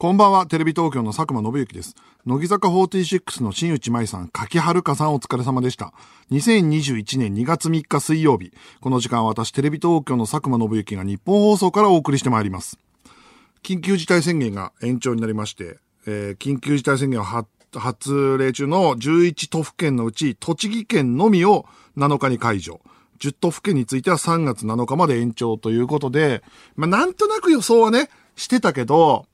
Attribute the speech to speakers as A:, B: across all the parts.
A: こんばんは、テレビ東京の佐久間信之です。乃木坂46の新内舞さん、柿遥さんお疲れ様でした。2021年2月3日水曜日。この時間は私、テレビ東京の佐久間信之が日本放送からお送りしてまいります。緊急事態宣言が延長になりまして、えー緊急事態宣言を発発令中の11都府県のうち、栃木県のみを7日に解除。10都府県については3月7日まで延長ということで、まあ、なんとなく予想はね、してたけど、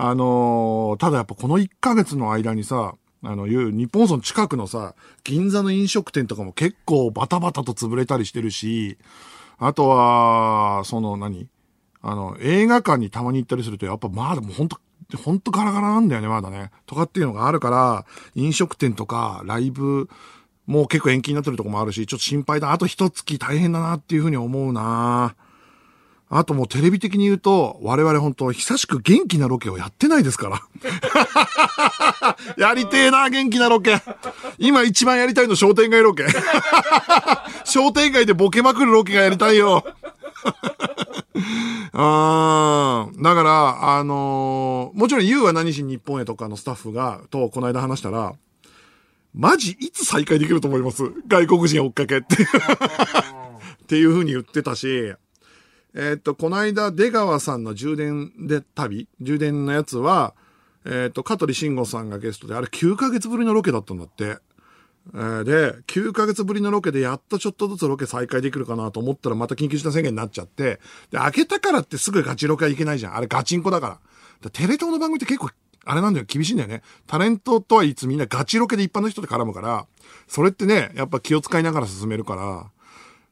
A: あのーただやっぱこの1ヶ月の間にさ、あの、いう日本放送の近くのさ、銀座の飲食店とかも結構バタバタと潰れたりしてるし、あとは、その何？あの、映画館にたまに行ったりすると、やっぱまだもうほんと、ほんとガラガラなんだよね、まだね。とかっていうのがあるから、飲食店とか、ライブ、もう結構延期になってるとこもあるし、ちょっと心配だ。あと一月大変だなっていうふうに思うなぁあともうテレビ的に言うと、我々本当久しく元気なロケをやってないですから。やりてえな、元気なロケ。今一番やりたいの商店街ロケ。商店街でボケまくるロケがやりたいよ。あーだから、あのーもちろん YOU は何しに日本へとかのスタッフが、とこの間話したら、マジいつ再開できると思います？外国人追っかけって。っていう風に言ってたし、えっと、この間、出川さんの充電で旅、充電のやつは、えっと、香取慎吾さんがゲストで、あれ9ヶ月ぶりのロケだったんだって。えーで、9ヶ月ぶりのロケでやっとちょっとずつロケ再開できるかなと思ったらまた緊急事態宣言になっちゃって、で、開けたからってすぐガチロケはいけないじゃん。あれガチンコだから。でテレ東の番組って結構、あれなんだよ、厳しいんだよね。タレントとはいつみんなガチロケで一般の人で絡むから、それってね、やっぱ気を使いながら進めるから、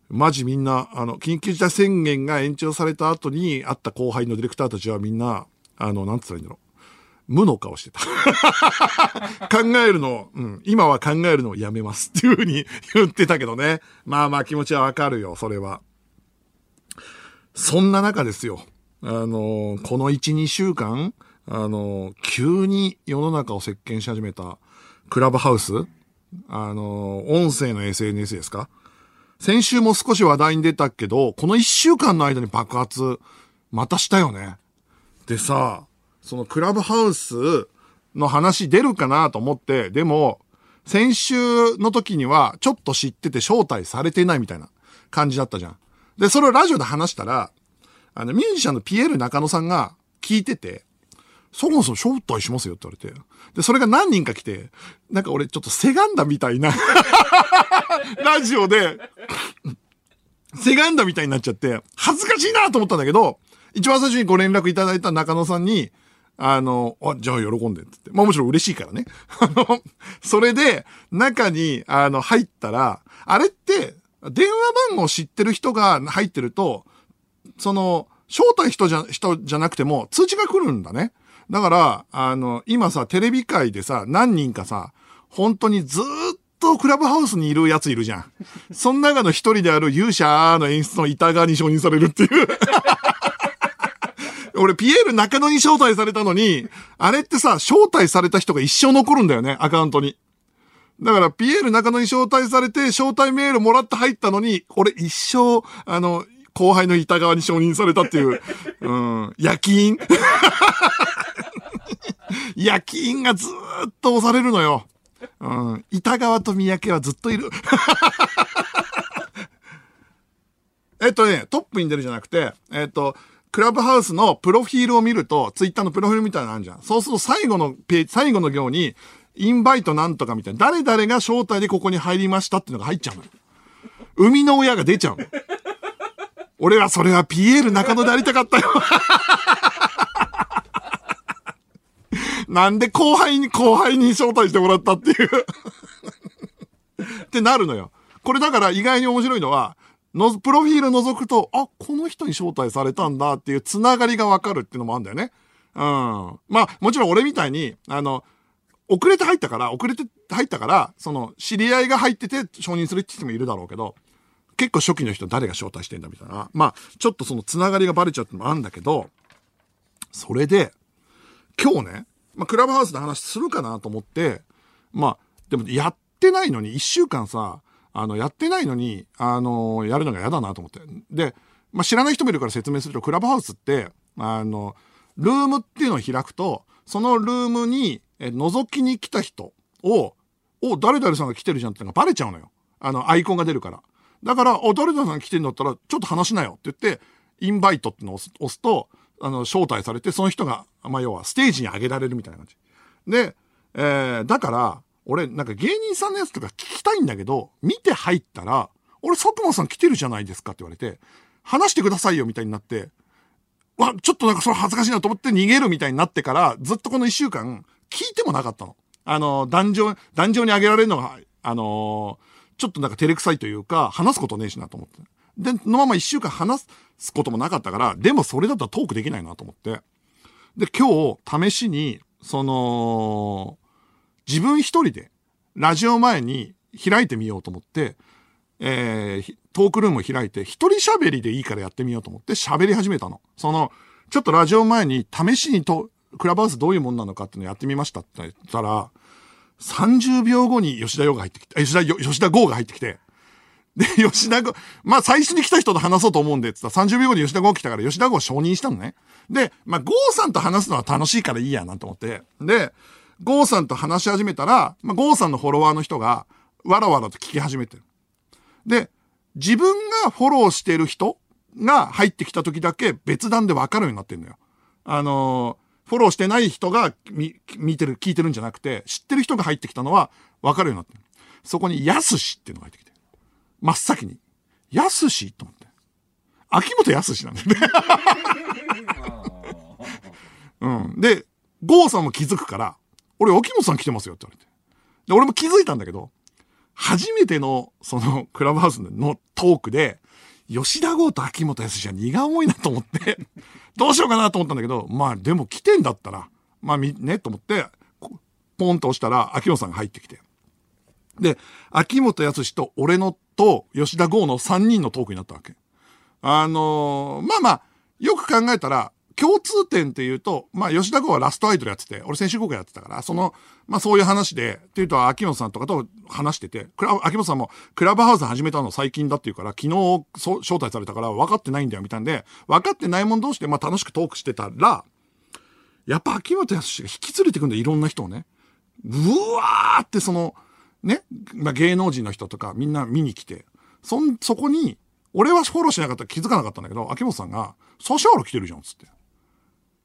A: マジみんな、あの、緊急事態宣言が延長された後に会った後輩のディレクターたちはみんな、あの、なんつったらいいんだろう。無の顔してた。考えるの、うん、今は考えるのをやめますっていうふうに言ってたけどね。まあまあ気持ちはわかるよ、それは。そんな中ですよ。あの、この1、2週間、あの、急に世の中を席巻し始めたクラブハウスあの、音声の SNS ですか？先週も少し話題に出たけど、この1週間の間に爆発、またしたよね。でさ、そのクラブハウスの話出るかなと思って、でも、先週の時にはちょっと知ってて招待されてないみたいな感じだったじゃん。で、それをラジオで話したら、あの、ミュージシャンのピエール中野さんが聞いてて、そもそも招待しますよって言われて。で、それが何人か来て、なんか俺ちょっとせがんだみたいな、ラジオで、せがんだみたいになっちゃって、恥ずかしいなと思ったんだけど、一番最初にご連絡いただいた中野さんに、あの、あ、じゃあ喜んでってって。まあもちろん嬉しいからね。あの、それで、中に、あの、入ったら、あれって、電話番号知ってる人が入ってると、その、招待人じゃ、人じゃなくても通知が来るんだね。だから、あの、今さ、テレビ界でさ、何人かさ、本当にずっとクラブハウスにいるやついるじゃん。その中の一人である勇者の演出の板側に承認されるっていう。俺、ピエール中野に招待されたのに、あれってさ、招待された人が一生残るんだよね、アカウントに。だから、ピエール中野に招待されて、招待メールもらって入ったのに、俺一生、あの、後輩の板側に承認されたっていう、うん、夜勤 夜勤がずーっと押されるのよ。うん、板側と三宅はずっといる。えっとね、トップに出るじゃなくて、えっと、クラブハウスのプロフィールを見ると、ツイッターのプロフィールみたいなのあるじゃん。そうすると最後のページ、最後の行に、インバイトなんとかみたいな、誰々が招待でここに入りましたっていうのが入っちゃうの。生みの親が出ちゃうの。俺はそれはピエール中野でありたかったよ。なんで後輩に後輩に招待してもらったっていう。ってなるのよ。これだから意外に面白いのは、の、プロフィール覗くと、あ、この人に招待されたんだっていうつながりがわかるっていうのもあるんだよね。うん。まあ、もちろん俺みたいに、あの、遅れて入ったから、遅れて入ったから、その、知り合いが入ってて承認するって人もいるだろうけど、結構初期の人誰が招待してんだみたいな。まあ、ちょっとそのつながりがバレちゃうってのもあるんだけど、それで、今日ね、まあ、クラブハウスの話するかなと思って、まあ、でもやってないのに、一週間さ、あの、やってないのに、あの、やるのが嫌だなと思って。で、まあ、知らない人もいるから説明すると、クラブハウスって、あの、ルームっていうのを開くと、そのルームに、え、覗きに来た人を、お、誰々さんが来てるじゃんってのがバレちゃうのよ。あの、アイコンが出るから。だから、お、誰々さん来てんだったら、ちょっと話しなよって言って、インバイトってのを押すと、あの、招待されて、その人が、まあ、要は、ステージに上げられるみたいな感じ。で、えー、だから、俺、なんか芸人さんのやつとか聞きたいんだけど、見て入ったら、俺、佐久間さん来てるじゃないですかって言われて、話してくださいよみたいになって、わ、ちょっとなんかそれ恥ずかしいなと思って逃げるみたいになってから、ずっとこの一週間、聞いてもなかったの。あの、壇上、壇上に上げられるのが、あのちょっとなんか照れくさいというか、話すことねえしなと思って。で、のまま一週間話すこともなかったから、でもそれだったらトークできないなと思って。で、今日、試しに、その、自分一人で、ラジオ前に開いてみようと思って、えー、トークルームを開いて、一人喋りでいいからやってみようと思って喋り始めたの。その、ちょっとラジオ前に試しにと、クラブハウスどういうもんなのかっていうのやってみましたって言ったら、30秒後に吉田洋が入ってきて、吉田、吉田剛が入ってきて、で、吉田剛、まあ最初に来た人と話そうと思うんで、つったら30秒後に吉田剛来たから吉田剛を承認したのね。で、まあ剛さんと話すのは楽しいからいいやなと思って。で、剛さんと話し始めたら、まあ剛さんのフォロワーの人が、わらわらと聞き始めてる。で、自分がフォローしてる人が入ってきた時だけ別段でわかるようになってるのよ。あのーフォローしてない人が見、見てる、聞いてるんじゃなくて、知ってる人が入ってきたのは分かるようになってる。そこに、やすしっていうのが入ってきて。真っ先に。やすしと思って。秋元やすしなんだよね。うん。で、ゴーさんも気づくから、俺、秋元さん来てますよって言われて。で、俺も気づいたんだけど、初めての、その、クラブハウスのトークで、吉田剛と秋元康は荷が重いなと思って、どうしようかなと思ったんだけど、まあでも来てんだったら、まあみ、ね、と思って、ポンと押したら、秋元さんが入ってきて。で、秋元康と俺のと吉田剛の3人のトークになったわけ。あのー、まあまあ、よく考えたら、共通点っていうと、まあ、吉田剛はラストアイドルやってて、俺先週公開やってたから、その、まあそういう話で、っていうと、秋元さんとかと話してて、クラ秋元さんも、クラブハウス始めたの最近だっていうから、昨日、招待されたから分かってないんだよ、みたいんで、分かってないもん同士で、まあ楽しくトークしてたら、やっぱ秋元康が引き連れてくんだよ、いろんな人をね。うわーってその、ね、まあ芸能人の人とかみんな見に来て、そん、そこに、俺はフォローしなかったら気づかなかったんだけど、秋元さんが、指原来てるじゃん、つって。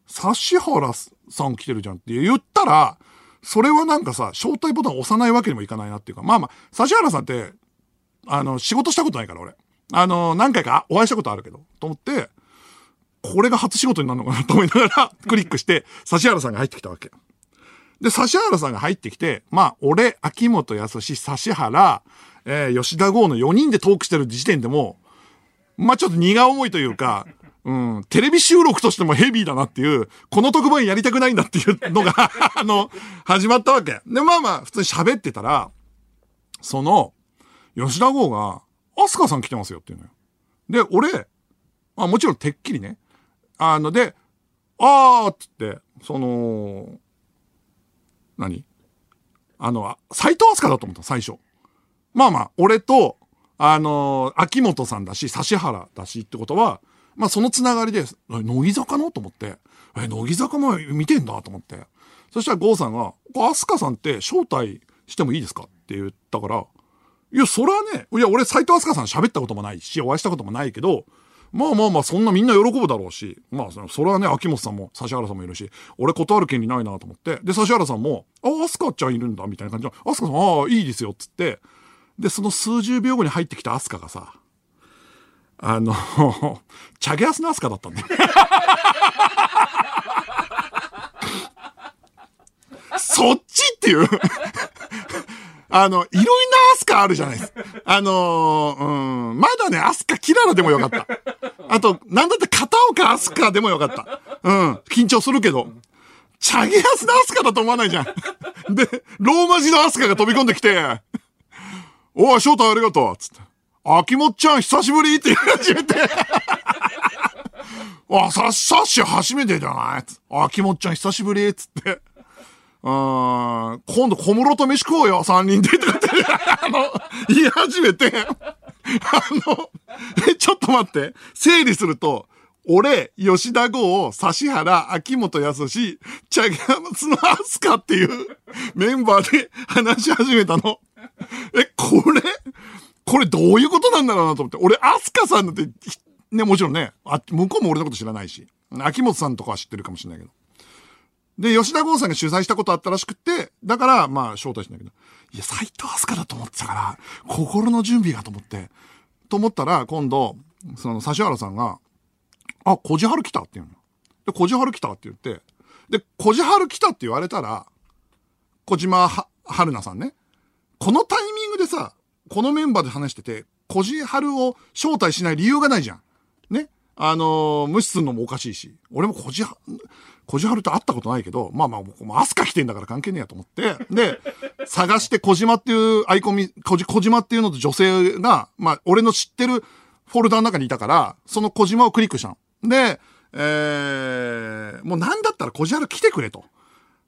A: 指原さん来てるじゃんって言ったら、それはなんかさ、招待ボタン押さないわけにもいかないなっていうか、まあまあ、指原さんって、あの、仕事したことないから俺。あの、何回かお会いしたことあるけど、と思って、これが初仕事になるのかなと思いながら、クリックして、指原さんが入ってきたわけ。で、指原さんが入ってきて、まあ、俺、秋元康、指原、えー、吉田剛の4人でトークしてる時点でも、まあちょっと荷が重いというか、うん、テレビ収録としてもヘビーだなっていう、この特番やりたくないんだっていうのが あの、始まったわけ。で、まあまあ、普通に喋ってたら、その、吉田剛が、アスカさん来てますよっていうのよ。で、俺、あ、もちろんてっきりね、あの、で、あーっつって、その、何？あの、斎藤飛鳥だと思った、最初。まあまあ、俺と、あのー、秋元さんだし、指原だしってことは、まあそのつながりで、乃木坂の？と思って、え、乃木坂も見てんだと思って。そしたら郷さんが、アスカさんって招待してもいいですか？って言ったから、いや、それはね、いや、俺斎藤飛鳥さん喋ったこともないし、お会いしたこともないけど、まあまあまあ、そんなみんな喜ぶだろうし、まあ、それはね、秋元さんも、指原さんもいるし、俺断る権利ないなと思って、で、指原さんも、あ、アスカちゃんいるんだ、みたいな感じで、アスカさん、ああ、いいですよ、つって、で、その数十秒後に入ってきたアスカがさ、あの、チャゲアスのアスカだったんだよ。そっちっていう。あの、いろんなアスカあるじゃないですか。あのー、うん、まだね、アスカキララでもよかった。あと、なんだって片岡アスカでもよかった。うん、緊張するけど。チャゲアスのアスカだと思わないじゃん。で、ローマ字のアスカが飛び込んできて、おい、翔太ありがとうつって。秋元ちゃん久しぶりって言い始めて。あ、さ、さっし初めてじゃない？つ秋元ちゃん久しぶり？つって。うん、今度小室と飯食おうよ、三人で。とかって、あの、言い始めて、あの、え、ちょっと待って。整理すると、俺、吉田剛、指原、秋元康、チャギアスのアスカっていうメンバーで話し始めたの。え、これ、これどういうことなんだろうなと思って。俺、アスカさんだって、ね、もちろんね、あ、向こうも俺のこと知らないし、秋元さんとかは知ってるかもしれないけど。で、吉田剛さんが主催したことあったらしくて、だから、まあ、招待したんだけど、いや、斎藤飛鳥だと思ってたから、心の準備がと思って、と思ったら、今度、その、指原さんが、あ、小じはる来たって言うの。で、小じはる来たって言って、で、小じはる来たって言われたら、小島は、春菜さんね。このタイミングでさ、このメンバーで話してて、小じはるを招待しない理由がないじゃん。ね。あのー、無視するのもおかしいし。俺も小じは、小じはると会ったことないけど、まあまあ、もう、アスカ来てんだから関係ねえやと思って、で、探して小島っていうアイコンみ、小島っていうのと女性が、まあ、俺の知ってるフォルダの中にいたから、その小島をクリックしたの。で、えー、もうなんだったら小じはる来てくれと。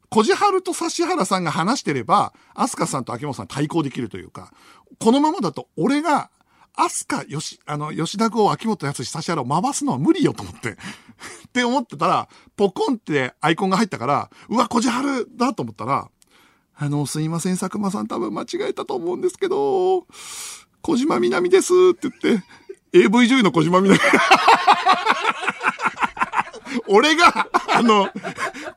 A: 小じはると指原さんが話してれば、アスカさんと秋元さん対抗できるというか、このままだと俺が、アスカ、よし、あの、吉田剛、秋元康、指原を回すのは無理よと思って。って思ってたら、ポコンってアイコンが入ったから、うわ、小じはるだと思ったら、あの、すいません、佐久間さん多分間違えたと思うんですけど、小島みなみですって言って、AV 女優の小島みなみ。俺が、あの、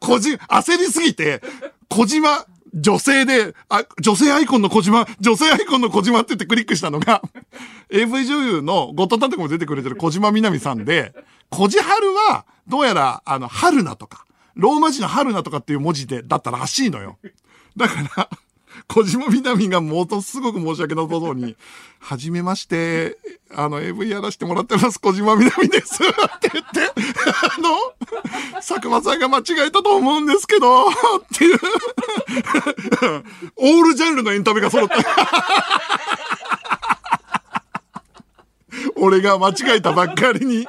A: 小島、焦りすぎて、小島、女性で、あ、女性アイコンの小島、女性アイコンの小島って言ってクリックしたのが、AV 女優のゴッドタンテコも出てくれてる小島みなみさんで、小じはるは、どうやら、あの、春菜とか、ローマ字の春菜とかっていう文字で、だったらしいのよ。だから、小島みなみがものすごく申し訳なさそうに、はじめまして、あの、AV やらせてもらってます、小島みなみです。って言って、あの、佐久間さんが間違えたと思うんですけど、っていう、オールジャンルのエンタメが揃った。俺が間違えたばっかりに、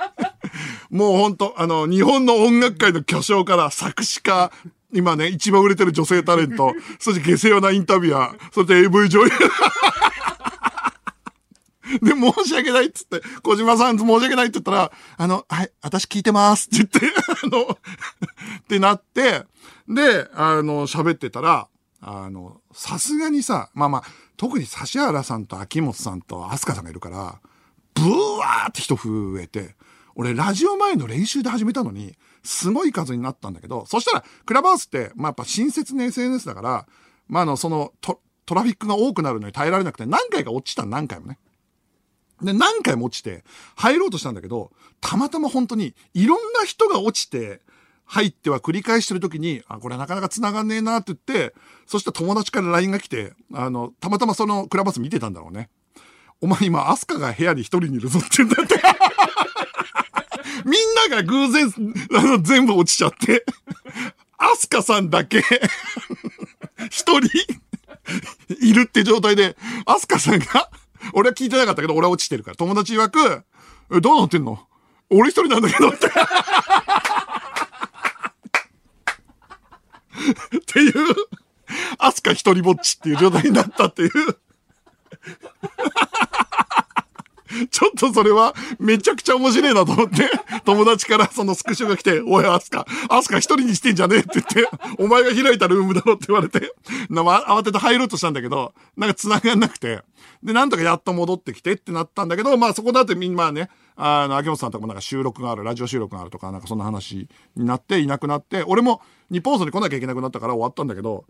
A: もうほんと、あの、日本の音楽界の巨匠から作詞家、今ね、一番売れてる女性タレント、そして下世話なインタビュアー、そして AV 女優。で、申し訳ないっつって、小島さん申し訳ないって言ったら、あの、はい、私聞いてますって言って、あの、ってなって、で、あの、喋ってたら、あの、さすがにさ、まあまあ、特に指原さんと秋元さんと飛鳥さんがいるから、ブワーって人増えて、俺ラジオ前の練習で始めたのに、すごい数になったんだけど、そしたら、クラブハウスって、まあ、やっぱ親切な SNS だから、まあ、あの、そのト、トラフィックが多くなるのに耐えられなくて、何回か落ちた何回もね。で、何回も落ちて、入ろうとしたんだけど、たまたま本当に、いろんな人が落ちて、入っては繰り返してる時に、あ、これなかなか繋がんねえなって言って、そしたら友達から LINE が来て、あの、たまたまそのクラブハウス見てたんだろうね。お前今、アスカが部屋に一人にいるぞって言うんだって。みんなが偶然、あの、全部落ちちゃって、アスカさんだけ。一人、いるって状態で、アスカさんが、俺は聞いてなかったけど、俺は落ちてるから。友達曰く、え、どうなってんの？俺一人なんだけどって。っていう、アスカ一人ぼっちっていう状態になったっていう。ちょっとそれはめちゃくちゃ面白いなと思って、友達からそのスクショが来て、おい、アスカ、アスカ一人にしてんじゃねえって言って、お前が開いたルームだろって言われて、なま、慌てて入ろうとしたんだけど、なんか繋がんなくて、で、なんとかやっと戻ってきてってなったんだけど、まあそこだってみんなね、あの、秋元さんとかもなんか収録がある、ラジオ収録があるとか、なんかそんな話になっていなくなって、俺も日本放送に来なきゃいけなくなったから終わったんだけど、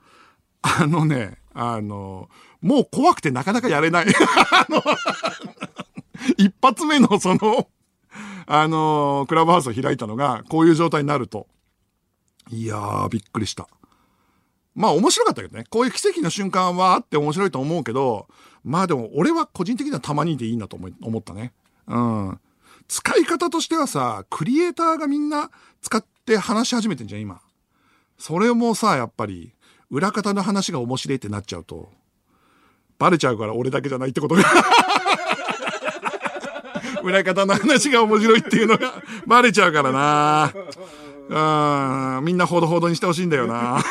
A: あのね、あの、もう怖くてなかなかやれない。あの 一発目のその、あのー、クラブハウスを開いたのが、こういう状態になると。いやー、びっくりした。まあ面白かったけどね。こういう奇跡の瞬間はあって面白いと思うけど、まあでも俺は個人的にはたまにでいいなと思思ったね。うん。使い方としてはさ、クリエイターがみんな使って話し始めてんじゃん、今。それもさ、やっぱり、裏方の話が面白いってなっちゃうと、バレちゃうから俺だけじゃないってことが裏方の話が面白いっていうのが バレちゃうからなうん、みんなほどほどにしてほしいんだよな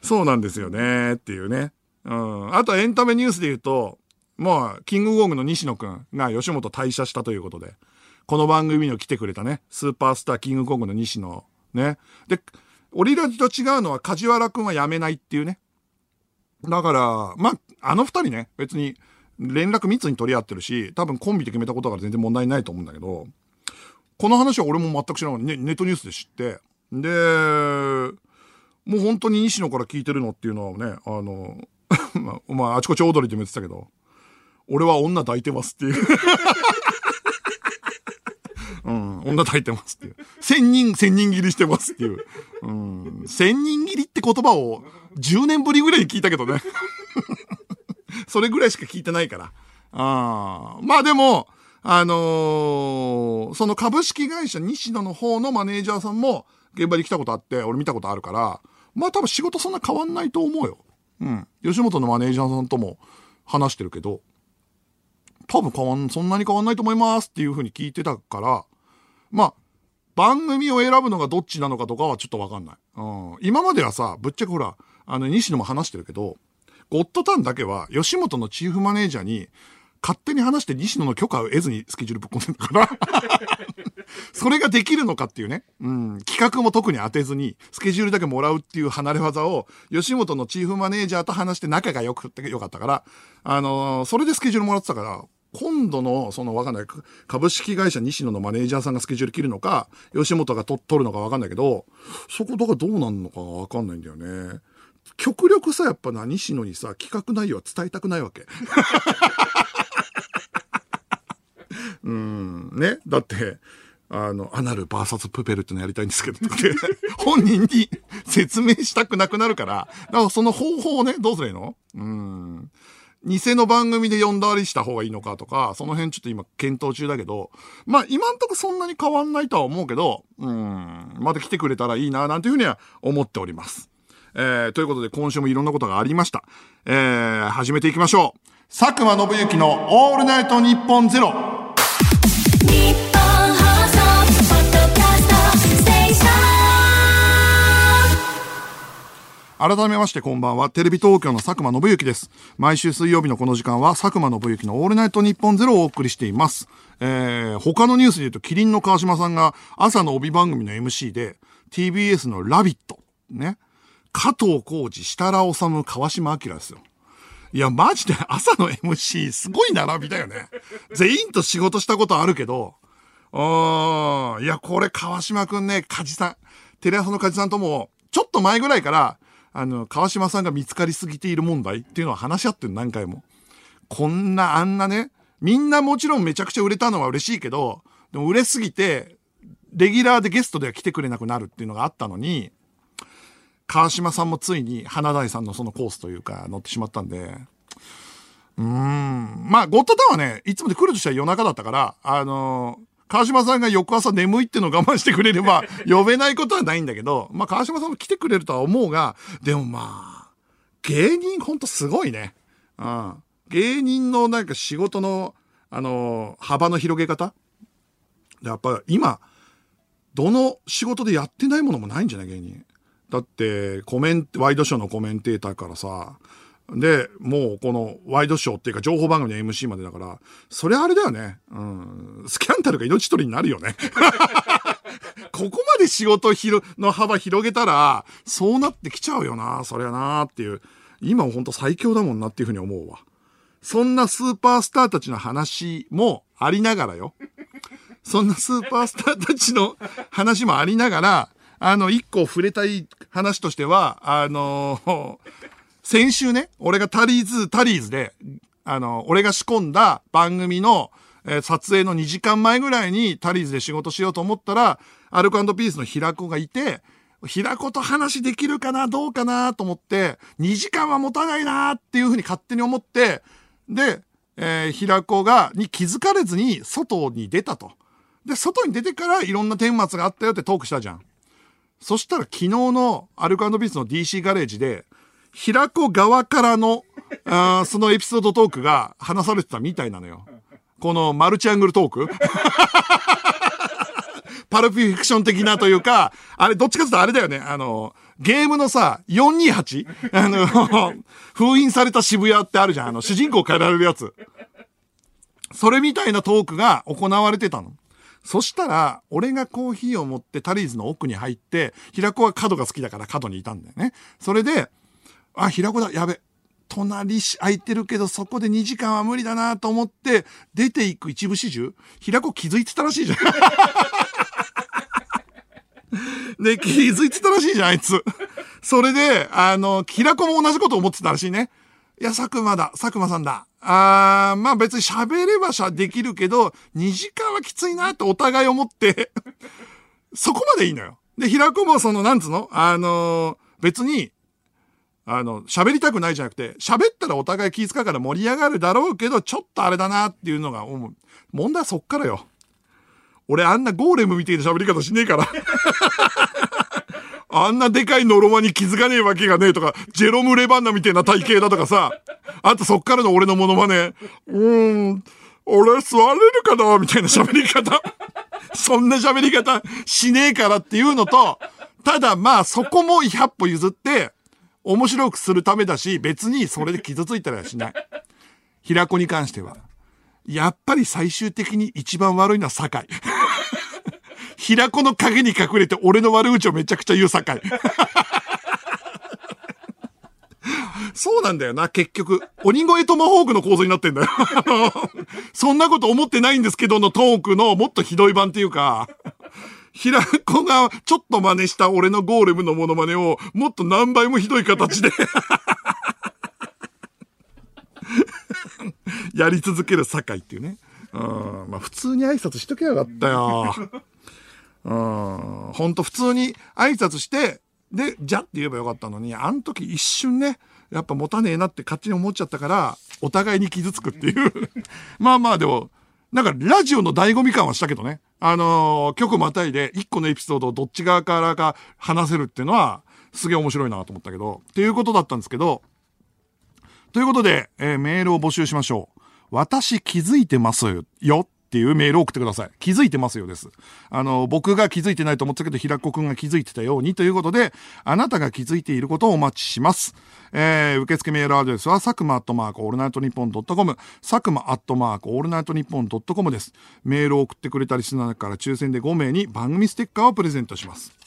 A: そうなんですよね、っていうね。うん。あとエンタメニュースで言うと、もう、キングゴングの西野くんが吉本退社したということで、この番組に来てくれたね、スーパースターキングコングの西野。ね。で、オリラジと違うのは梶原くんは辞めないっていうね。だから、まあ、あの二人ね、別に連絡密に取り合ってるし、多分コンビで決めたことから全然問題ないと思うんだけど、この話は俺も全く知らない。ね、ネットニュースで知って、で、もう本当に西野から聞いてるのっていうのはね、あの、まあ、あ、ちこち踊りって言ってたけど、俺は女抱いてますっていう うん、女抱いてますっていう。千人、千人切りしてますっていう。うん、千人切りって言葉を10年ぶりぐらいに聞いたけどね。それぐらいしか聞いてないから。あまあでも、あのー、その株式会社西野の方のマネージャーさんも現場に来たことあって、俺見たことあるから、まあ多分仕事そんな変わんないと思うよ。うん。吉本のマネージャーさんとも話してるけど、多分変わん、そんなに変わんないと思いますっていう風に聞いてたから、まあ、番組を選ぶのがどっちなのかとかはちょっとわかんない。うん。今まではさ、ぶっちゃけほら、あの、西野も話してるけど、ゴッドタンだけは、吉本のチーフマネージャーに、勝手に話して西野の許可を得ずにスケジュールぶっ込んでるから それができるのかっていうね。うん。企画も特に当てずに、スケジュールだけもらうっていう離れ技を、吉本のチーフマネージャーと話して仲が良くてよかったから、あのー、それでスケジュールもらってたから、今度の、そのわかんない、株式会社西野のマネージャーさんがスケジュール切るのか、吉本がと取るのかわかんないけど、そこだからどうなんのかわかんないんだよね。極力さ、やっぱな、西野にさ、企画内容は伝えたくないわけ。うん、ね。だって、あの、アナルバーサスプペルってのやりたいんですけど、本人に説明したくなくなるから、だからその方法をね、どうすればいいの？うん。偽の番組で呼んだりした方がいいのかとか、その辺ちょっと今検討中だけど、まあ今んとこそんなに変わんないとは思うけど、うん、また来てくれたらいいな、なんていうふうには思っております。えー、ということで今週もいろんなことがありました。えー、始めていきましょう。佐久間信之のオールナイトニッポンゼロ。改めましてこんばんは。テレビ東京の佐久間信之です。毎週水曜日のこの時間は佐久間信之のオールナイトニッポンゼロをお送りしています。えー、他のニュースで言うと、キリンの川島さんが朝の帯番組の MC で TBS のラビット、ね。加藤浩二、設楽治、川島明ですよ。いや、マジで朝の MC すごい並びだよね。全員と仕事したことあるけど、うん、いや、これ川島くんね、梶さん、テレ朝の梶さんとも、ちょっと前ぐらいから、あの、川島さんが見つかりすぎている問題っていうのは話し合ってる何回も。こんな、あんなね、みんなもちろんめちゃくちゃ売れたのは嬉しいけど、でも売れすぎて、レギュラーでゲストでは来てくれなくなるっていうのがあったのに、川島さんもついに花大さんのそのコースというか乗ってしまったんで、うーん。まあ、ゴッドタウンはね、いつもで来るとしたら夜中だったから、あのー、川島さんが翌朝眠いってのを我慢してくれれば、呼べないことはないんだけど、まあ、川島さんも来てくれるとは思うが、でもまあ、芸人ほんとすごいね。うん。芸人のなんか仕事の、あのー、幅の広げ方？やっぱ今、どの仕事でやってないものもないんじゃない芸人。だって、コメン、ワイドショーのコメンテーターからさ、で、もうこのワイドショーっていうか情報番組の MC までだから、それあれだよね。うん。スキャンダルが命取りになるよね。ここまで仕事の幅広げたら、そうなってきちゃうよな、そりゃなっていう。今ほんと最強だもんなっていうふうに思うわ。そんなスーパースターたちの話もありながらよ。そんなスーパースターたちの話もありながら、あの、一個触れたい話としては、あの、先週ね、俺がタリーズ、タリーズで、あの、俺が仕込んだ番組の、えー、撮影の2時間前ぐらいにタリーズで仕事しようと思ったら、アルコピースの平子がいて、平子と話できるかなどうかなと思って、2時間は持たないなっていうふうに勝手に思って、で、えー、平子が、に気づかれずに外に出たと。で、外に出てからいろんな顛末があったよってトークしたじゃん。そしたら昨日のアルコピースの DC ガレージで、平子側からの、あそのエピソードトークが話されてたみたいなのよ。このマルチアングルトーク パルフィクション的なというか、あれ、どっちかというとあれだよね。あの、ゲームのさ、428? あの、封印された渋谷ってあるじゃん。あの、主人公変えられるやつ。それみたいなトークが行われてたの。そしたら、俺がコーヒーを持ってタリーズの奥に入って、平子は角が好きだから角にいたんだよね。それで、あ、平子だ、やべ。隣し空いてるけど、そこで2時間は無理だなと思って、出ていく一部始終、平子気づいてたらしいじゃん。で、気づいてたらしいじゃん、あいつ。それで、あの、平子も同じこと思ってたらしいね。いや、佐久間だ、佐久間さんだ。あー、まあ別に喋ればしゃできるけど、2時間はきついなってお互い思って そこまでいいのよ。で、平子もその、なんつうの？あのー、別に、あの、喋りたくないじゃなくて、喋ったらお互い気遣うから盛り上がるだろうけど、ちょっとあれだなっていうのが思う。問題はそっからよ。俺あんなゴーレムみたいな喋り方しねえから。あんなでかいノロマに気づかねえわけがねえとか、ジェロム・レバンナみたいな体型だとかさ、あとそっからの俺のモノマネ、うーん、俺座れるかなみたいな喋り方。そんな喋り方しねえからっていうのと、ただまあそこも100歩譲って、面白くするためだし、別にそれで傷ついたりはしない。平子に関しては。やっぱり最終的に一番悪いのは酒井。平子の影に隠れて俺の悪口をめちゃくちゃ言う境。そうなんだよな、結局。鬼越トマホークの構造になってんだよ。そんなこと思ってないんですけどのトークのもっとひどい版っていうか、平子がちょっと真似した俺のゴーレムのモノマネをもっと何倍もひどい形で やり続ける酒井っていうね。うん、まあ普通に挨拶しとけばよかったよ。うん、ほんと普通に挨拶して、で、じゃって言えばよかったのに、あの時一瞬ね、やっぱ持たねえなって勝手に思っちゃったから、お互いに傷つくっていう まあまあでも、なんかラジオの醍醐味感はしたけどね。あのー、曲またいで一個のエピソードをどっち側からか話せるっていうのは、すげえ面白いなと思ったけど、っていうことだったんですけど、ということで、えー、メールを募集しましょう。私気づいてますよっていうメールを送ってください。気づいてますよです。あの、僕が気づいてないと思ってたけど、平子くんが気づいてたようにということで、あなたが気づいていることをお待ちします。えー、受付メールアドレスは、佐久間アットマークオールナイトニッポンドットコム、佐久間アットマークオールナイトニッポンドットコムです。メールを送ってくれたリスナーから抽選で5名に番組ステッカーをプレゼントします。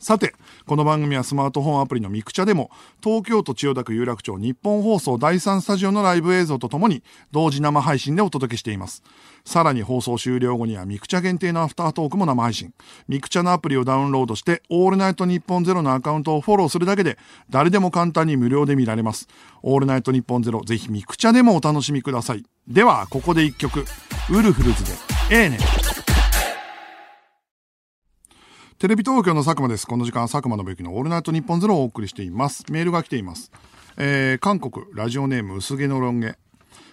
A: さて、この番組はスマートフォンアプリのミクチャでも、東京都千代田区有楽町ニッポン放送第3スタジオのライブ映像とともに、同時生配信でお届けしています。さらに放送終了後にはミクチャ限定のアフタートークも生配信。ミクチャのアプリをダウンロードして、オールナイトニッポンゼロのアカウントをフォローするだけで、誰でも簡単に無料で見られます。オールナイトニッポンゼロ、ぜひミクチャでもお楽しみください。では、ここで一曲。ウルフルズで、ええね。テレビ東京の佐久間です。この時間佐久間信之のオールナイトニッポンゼロをお送りしています。メールが来ています。えー、韓国、ラジオネーム薄毛のロン毛。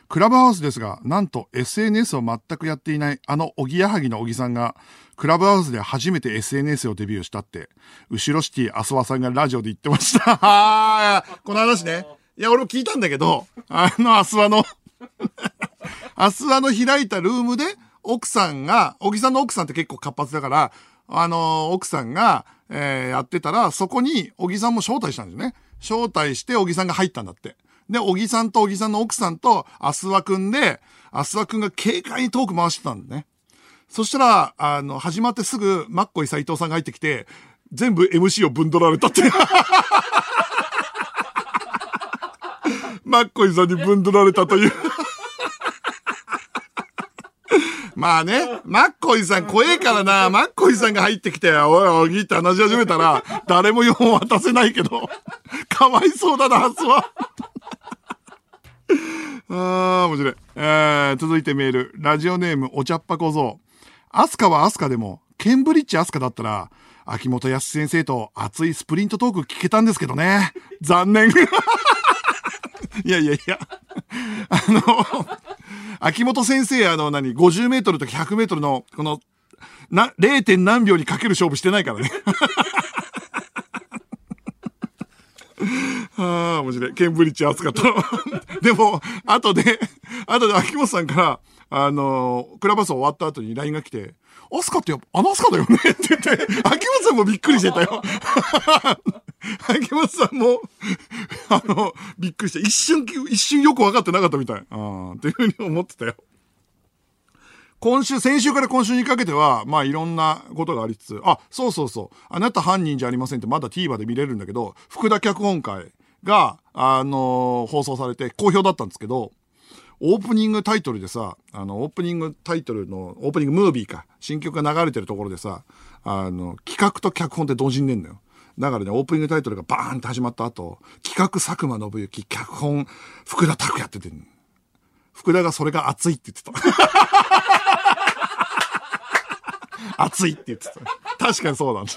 A: クラブハウスですが、なんと SNS を全くやっていないあのおぎやはぎのおぎさんが、クラブハウスで初めて SNS をデビューしたって、後ろシティアスワさんがラジオで言ってました。あ この話ね。いや、俺も聞いたんだけど、あのアスワの アスワの開いたルームで、奥さんが、小木さんの奥さんって結構活発だから、あの、奥さんが、えー、やってたら、そこに、小木さんも招待したんですよね。招待して、小木さんが入ったんだって。で、小木さんと小木さんの奥さんと、アスワくんで、アスワくんが軽快にトーク回してたんだね。そしたら、あの、始まってすぐ、マッコイ斎藤さんが入ってきて、全部 MC をぶんどられたって。マッコイさんにぶんどられたというまあね、マッコイさん怖えからな、マッコイさんが入ってきて、おいおぎって話し始めたら、誰も4渡せないけど、かわいそうだな、はずは。ああ、面白い。えー、続いてメール。ラジオネーム、お茶っ葉小僧。アスカはアスカでも、ケンブリッジアスカだったら、秋元康先生と熱いスプリントトーク聞けたんですけどね。残念。いやいやいや。あの、秋元先生、あの、何、50メートルとか100メートルの、この、な、0. 点何秒にかける勝負してないからね。ああ、面白い。ケンブリッジ熱かった。でも、後で、後で秋元さんから、あの、クラバス終わった後に LINE が来て、アスカってあのアスカだよね？って言って、秋元さんもびっくりしてたよ。秋元さんも、あの、びっくりして、一瞬、一瞬よく分かってなかったみたい。うん、っていうふうに思ってたよ。今週、先週から今週にかけては、まあいろんなことがありつつ、あ、そうそうそう、あなた犯人じゃありませんってまだ TVer で見れるんだけど、福田脚本会が、あのー、放送されて好評だったんですけど、オープニングタイトルでさ、あの、オープニングタイトルの、オープニングムービーか、新曲が流れてるところでさ、あの、企画と脚本って同時に出んのよ。だからね、オープニングタイトルがバーンって始まった後、企画佐久間信之、脚本福田拓也って言ってん福田がそれが熱いって言ってた。熱いって言ってた。確かにそうなんだ。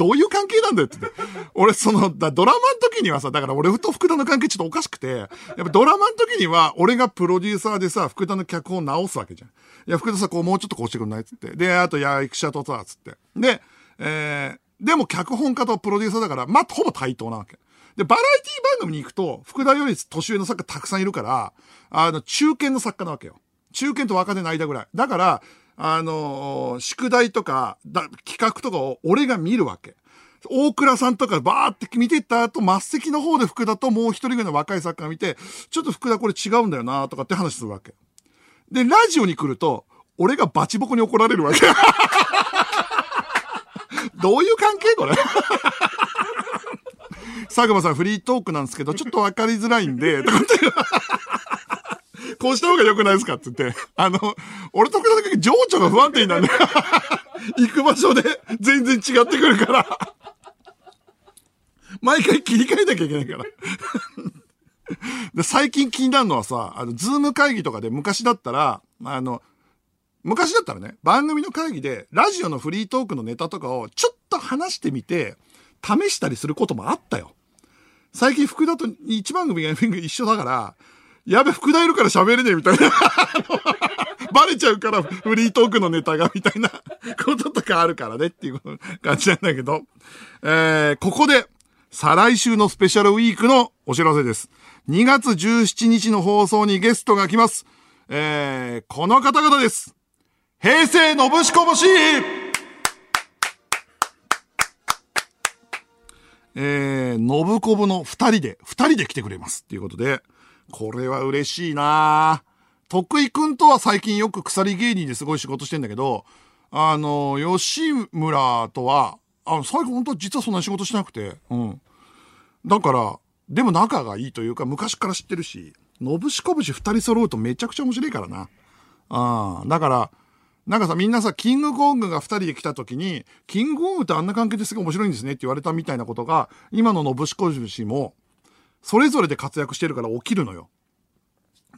A: どういう関係なんだよってって。俺、その、だドラマの時にはさ、だから俺と福田の関係ちょっとおかしくて、やっぱドラマの時には、俺がプロデューサーでさ、福田の脚本を直すわけじゃん。いや、福田さん、こう、もうちょっとこうしてくんないっつって。で、あと、いや、役者とさ、つって。で、えー、でも脚本家とプロデューサーだから、まあ、ほぼ対等なわけ。で、バラエティ番組に行くと、福田より年上の作家たくさんいるから、あの、中堅の作家なわけよ。中堅と若手の間ぐらい。だから、あの、宿題とか、だ、企画とかを俺が見るわけ。大倉さんとかバーって見てた後、末席の方で福田ともう一人ぐらいの若い作家が見て、ちょっと福田これ違うんだよなとかって話するわけ。で、ラジオに来ると、俺がバチボコに怒られるわけ。どういう関係これ？佐久間さんフリートークなんですけど、ちょっとわかりづらいんで、とかって。こうした方が良くないですかって言って、あの、俺と比べて情緒が不安定になるんだよ。行く場所で全然違ってくるから。毎回切り替えなきゃいけないから。で最近気になるのはさ、あの、ズーム会議とかで昔だったら、あの、昔だったらね、番組の会議で、ラジオのフリートークのネタとかをちょっと話してみて、試したりすることもあったよ。最近福田と一番組が一緒だから、やべ、副題いるから喋れねえみたいな。バレちゃうからフリートークのネタがみたいなこととかあるからねっていう感じなんだけど。えー、ここで、再来週のスペシャルウィークのお知らせです。2月17日の放送にゲストが来ます。えー、この方々です。平成のぶしこぼしえー、のぶこぶの二人で、二人で来てくれますっていうことで、これは嬉しいな徳井くんとは最近よく鎖芸人ですごい仕事してんだけど、あの、吉村とは、あの、最後本当は実はそんな仕事してなくて、うん。だから、でも仲がいいというか、昔から知ってるし、のぶしこぶし二人揃うとめちゃくちゃ面白いからな。ああ、だから、なんかさ、みんなさ、キングコングが二人で来た時に、キングコングってあんな関係ですごい面白いんですねって言われたみたいなことが、今ののぶしこぶしも、それぞれで活躍してるから起きるのよ。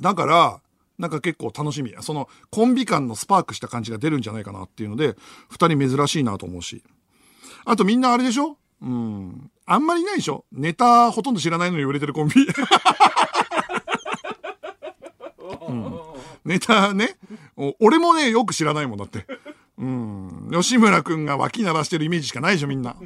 A: だから、なんか結構楽しみ。そのコンビ感のスパークした感じが出るんじゃないかなっていうので、二人珍しいなと思うし。あとみんなあれでしょ？うん。あんまりいないでしょ？ネタほとんど知らないのに売れてるコンビ。うん、ネタね。俺もね、よく知らないもんだって。うん。吉村くんが脇鳴らしてるイメージしかないでしょ、みんな。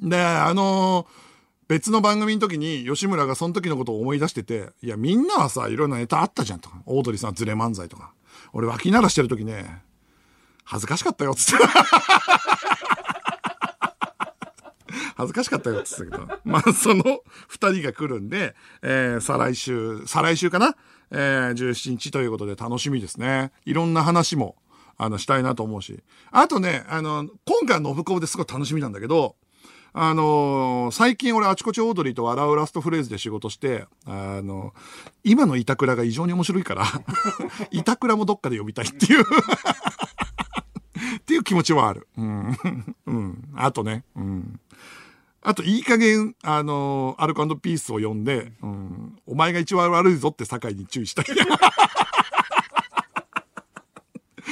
A: で、あのー別の番組の時に吉村がその時のことを思い出してて、いや、みんなはさ、いろんなネタあったじゃんとか。オードリーさんズレ漫才とか。俺脇鳴らしてる時ね、恥ずかしかったよ、つって。恥ずかしかったよ、ってたけど。まあ、その二人が来るんで、えー、再来週、再来週かなえー、17日ということで楽しみですね。いろんな話も、あの、したいなと思うし。あとね、あの、今回の信子ですごい楽しみなんだけど、あのー、最近俺あちこちオードリーと笑うラストフレーズで仕事して、あのー、今の板倉が異常に面白いから 板倉もどっかで呼びたいっていうっていう気持ちはある。うん。うん。あとね、うん。あと、いい加減、あのー、アルコピースを呼んで、うん、お前が一番悪いぞって酒井に注意したい。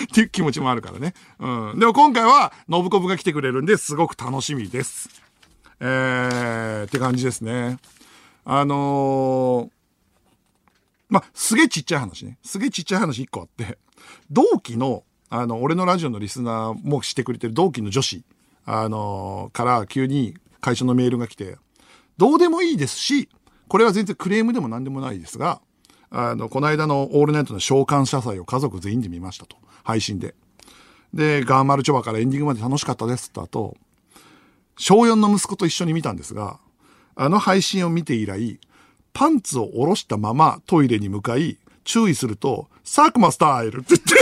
A: っていう気持ちもあるからね。うん。でも今回は、信子部が来てくれるんで、すごく楽しみです。えー、って感じですね。あのー、ますげえちっちゃい話ね。すげえちっちゃい話一個あって、同期の、あの、俺のラジオのリスナーもしてくれてる同期の女子、あのー、から急に会社のメールが来て、どうでもいいですし、これは全然クレームでも何でもないですが、あの、この間のオールナイトの召喚謝罪を家族全員で見ましたと。配信で。で、ガーマルチョバからエンディングまで楽しかったですって後、小4の息子と一緒に見たんですが、あの配信を見て以来、パンツを下ろしたままトイレに向かい、注意すると、佐久間スタイルって言って、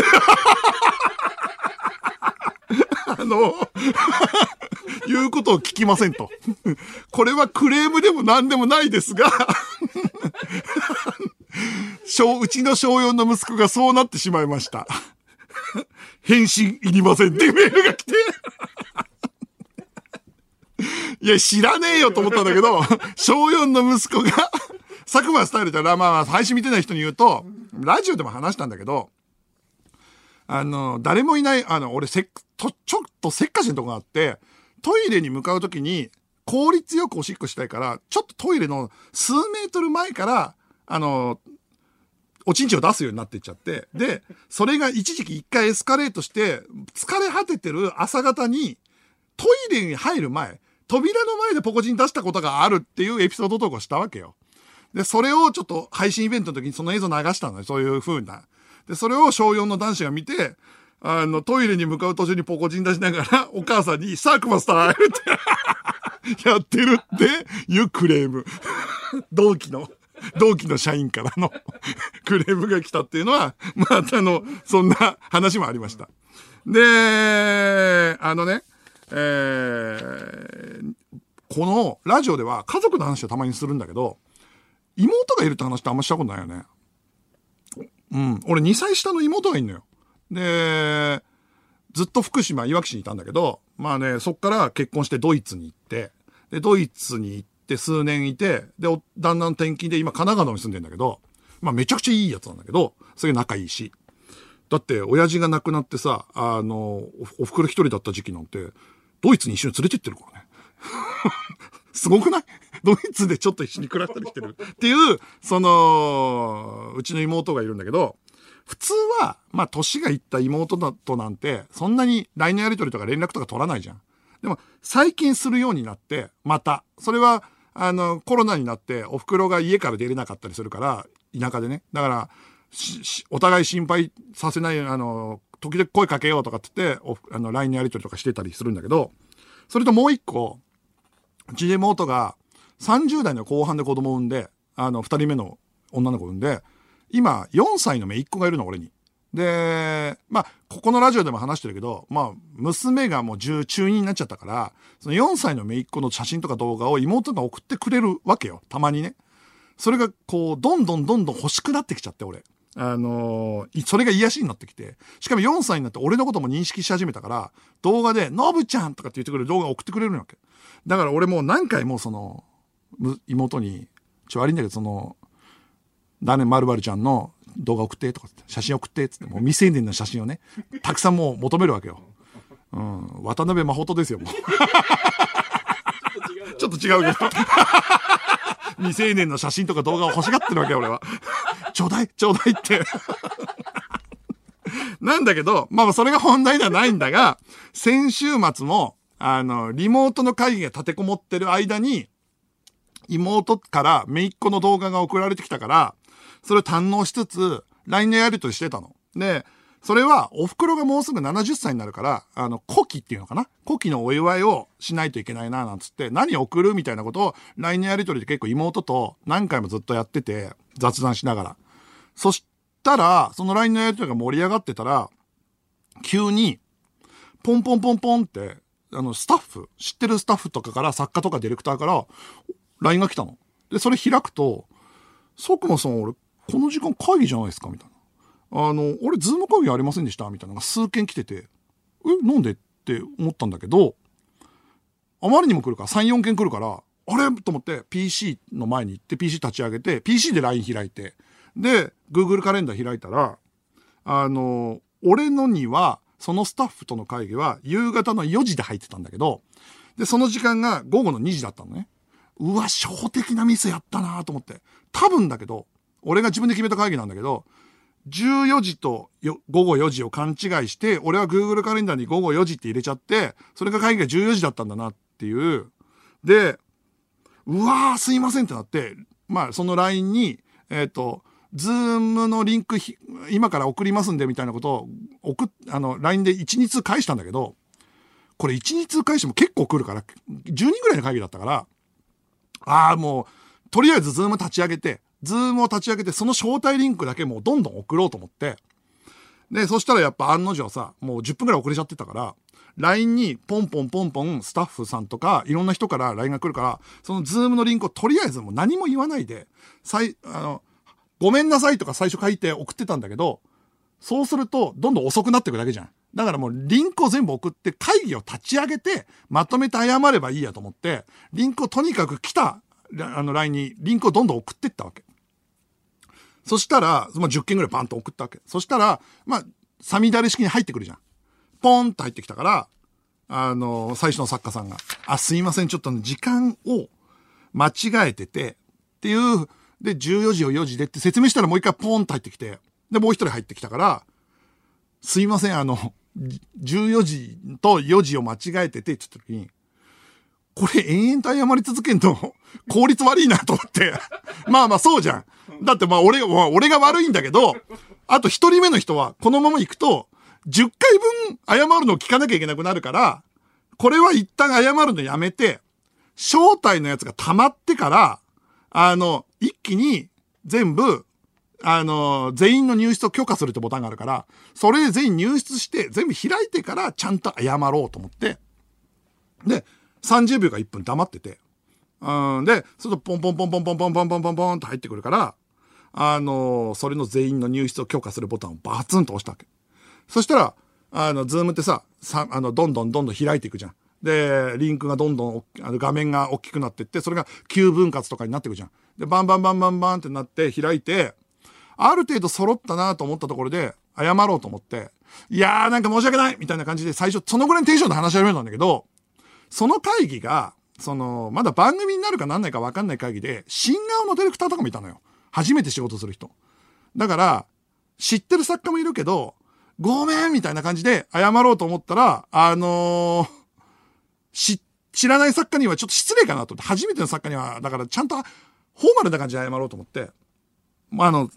A: あの、言うことを聞きませんと。これはクレームでも何でもないですが小、うちの小4の息子がそうなってしまいました。返信いりませんってメールが来て いや、知らねえよと思ったんだけど、小4の息子が 佐久間スタイルってまあまあ、配信見てない人に言うと、ラジオでも話したんだけど、あの、誰もいない、あの、俺せっ、と、ちょっとせっかちなとこがあって、トイレに向かうときに、効率よくおしっこしたいから、ちょっとトイレの数メートル前から、あの、おちんちんを出すようになっていっちゃって、で、それが一時期一回エスカレートして、疲れ果ててる朝方に、トイレに入る前、扉の前でポコチン出したことがあるっていうエピソード投稿したわけよ。で、それをちょっと配信イベントの時にその映像流したのよ。そういう風な。で、それを小4の男子が見て、あの、トイレに向かう途中にポコチン出しながら、お母さんに、サークマスターって やってるっていうクレーム。同期の。同期の社員からのクレームが来たっていうのは、まあ、あの、そんな話もありました。で、あのね、えー、このラジオでは家族の話をたまにするんだけど、妹がいるって話ってあんましたことないよね。うん。俺2歳下の妹がいんのよ。で、ずっと福島、いわき市にいたんだけど、まあね、そっから結婚してドイツに行って、で、ドイツに行って数年いて、で、旦那の転勤で今神奈川に住んでんだけど、まあめちゃくちゃいいやつなんだけど、それ仲いいし。だって、親父が亡くなってさ、あの、お袋一人だった時期なんて、ドイツに一緒に連れてってるからね。すごくない？ドイツでちょっと一緒に暮らしたりしてる。っていう、その、うちの妹がいるんだけど、普通は、まあ、年がいった妹だとなんて、そんなに LINE のやり取りとか連絡とか取らないじゃん。でも、最近するようになって、また。それは、あの、コロナになって、お袋が家から出れなかったりするから、田舎でね。だから、お互い心配させない、あの、時々声かけようとかって言って、あの、LINE のやり取りとかしてたりするんだけど、それともう一個、うちで妹が30代の後半で子供を産んで、あの、二人目の女の子を産んで、今、4歳の姪っ子がいるの、俺に。で、まあ、ここのラジオでも話してるけど、まあ、娘がもう中2になっちゃったから、その4歳の姪っ子の写真とか動画を妹が送ってくれるわけよ。たまにね。それが、こう、どんどんどんどん欲しくなってきちゃって、俺。あのー、それが癒しになってきて、しかも4歳になって俺のことも認識し始めたから、動画で、のぶちゃんとかって言ってくれる動画を送ってくれるわけ。だから俺もう何回もその、妹に、ちょ、悪いんだけど、その、ダネまるまるちゃんの動画送ってとか写真送ってっつって、もう未成年の写真をね、たくさんもう求めるわけよ。うん、渡辺真帆ですよ、も う。ちょっと違うけど。未成年の写真とか動画を欲しがってるわけよ、俺は。ちょうだい、ちょうだいって なんだけど、まあそれが本題ではないんだが、先週末も、あの、リモートの会議が立てこもってる間に、妹から姪っ子の動画が送られてきたから、それを堪能しつつ、LINE のやりとりしてたの。で、それは、お袋がもうすぐ70歳になるから、あの、古希っていうのかな？古希のお祝いをしないといけないな、なんつって、何送るみたいなことを LINE のやりとりで結構妹と何回もずっとやってて、雑談しながら。そしたら、その LINE のやりとりが盛り上がってたら、急に、ポンポンポンポンって、あの、スタッフ、知ってるスタッフとかから、作家とかディレクターから、LINE が来たの。で、それ開くと、佐久間さん、俺、この時間会議じゃないですか？みたいな。あの、俺、 Zoom 会議ありませんでした？みたいなのが数件来てて、え、なんで？って思ったんだけど、あまりにも来るから、3、4件来るから、あれ？と思って PC の前に行って PC 立ち上げて、PC で LINE 開いて、で、Google カレンダー開いたら、あの、俺のには、そのスタッフとの会議は夕方の4時で入ってたんだけど、で、その時間が午後の2時だったのね。うわ、小的なミスやったなと思って。多分だけど、俺が自分で決めた会議なんだけど、14時と午後4時を勘違いして、俺は Google カレンダーに午後4時って入れちゃって、それが会議が14時だったんだなっていう。で、うわーすいませんってなって、まあその LINE に、えっ、ー、と、 Zoom のリンク今から送りますんでみたいなことを送っ、あの、LINE で1、2通返したんだけど、これ1、2通返しても結構来るから、10人ぐらいの会議だったから、ああ、もう、とりあえず Zoom 立ち上げて、 Zoom を立ち上げて、その招待リンクだけもうどんどん送ろうと思って、で、そしたらやっぱ案の定さ、もう10分くらい遅れちゃってたから、LINE にポンポンポンポンスタッフさんとかいろんな人から LINE が来るから、その Zoom のリンクをとりあえずもう何も言わないで、さい、あの、ごめんなさいとか最初書いて送ってたんだけど、そうするとどんどん遅くなっていくだけじゃん。だからもうリンクを全部送って会議を立ち上げてまとめて謝ればいいやと思って、リンクをとにかく来たあの LINE にリンクをどんどん送ってったわけ。そしたら、まあ、10件ぐらいバンと送ったわけ。そしたら、まあ、サミダレ式に入ってくるじゃん。ポンと入ってきたから、あの、最初の作家さんが、あ、すいません、ちょっと時間を間違えてて、っていう、で、14時を4時でって説明したらもう一回ポンと入ってきて、で、もう一人入ってきたから、すいません、あの、14時と4時を間違えてて、って言った時に、これ延々と謝り続けんと 効率悪いなと思って まあまあそうじゃん。だってまあ俺、まあ、俺が悪いんだけど、あと一人目の人はこのまま行くと、10回分謝るのを聞かなきゃいけなくなるから、これは一旦謝るのやめて、正体のやつが溜まってから、あの、一気に全部、あの、全員の入室を許可するってボタンがあるから、それで全員入室して全部開いてからちゃんと謝ろうと思って、で、30秒か1分黙ってて、うん、で、そとポンポンポンポンポンポンポンポンポンポンって入ってくるから、あの、それの全員の入室を許可するボタンをバツンと押したわけ。そしたら、あの、 Zoom ってさ、さ、あの、どんどんどんどん開いていくじゃん。で、リンクがどんどん、あの、画面が大きくなっていって、それが9分割とかになっていくじゃん。で、バンバンバンバンバンってなって開いて、ある程度揃ったなと思ったところで、謝ろうと思って、いやーなんか申し訳ないみたいな感じで最初、そのぐらいのテンションで話し始めたんだけど、その会議が、その、まだ番組になるかなんないか分かんない会議で、新顔のディレクターとかもいたのよ。初めて仕事する人。だから、知ってる作家もいるけど、ごめんみたいな感じで謝ろうと思ったら、あのー、し、知らない作家にはちょっと失礼かなと思って、初めての作家には、だからちゃんと、フォーマルな感じで謝ろうと思って、まあ、あの、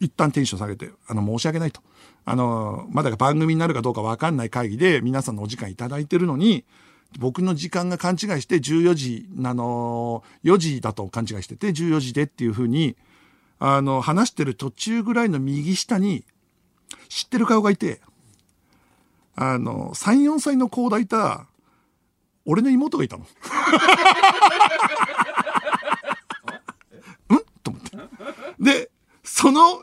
A: 一旦テンション下げて、あの、申し訳ないと。あの、まだ番組になるかどうかわかんない会議で皆さんのお時間いただいてるのに、僕の時間が勘違いして14時、あの、4時だと勘違いしてて、14時でっていうふうに、あの、話してる途中ぐらいの右下に、知ってる顔がいて、あの、3、4歳の子を抱いた、俺の妹がいたの。ん？と思って。で、その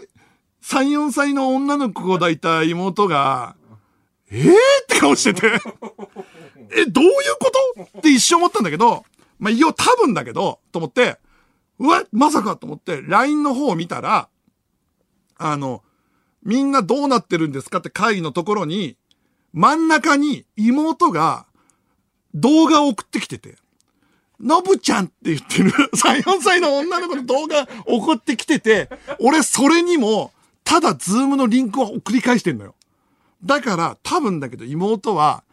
A: 3、4歳の女の子を抱いた妹が、えーって顔しててえ、どういうこと？って一瞬思ったんだけど、まあ、いよ、多分だけど、と思って、うわ、まさかと思って、LINE の方を見たら、あの、みんなどうなってるんですかって会議のところに、真ん中に妹が動画を送ってきてて、のぶちゃんって言ってる3、4歳の女の子の動画送ってきてて、俺それにも、ただ Zoom のリンクを送り返してんのよ。だから多分だけど妹は、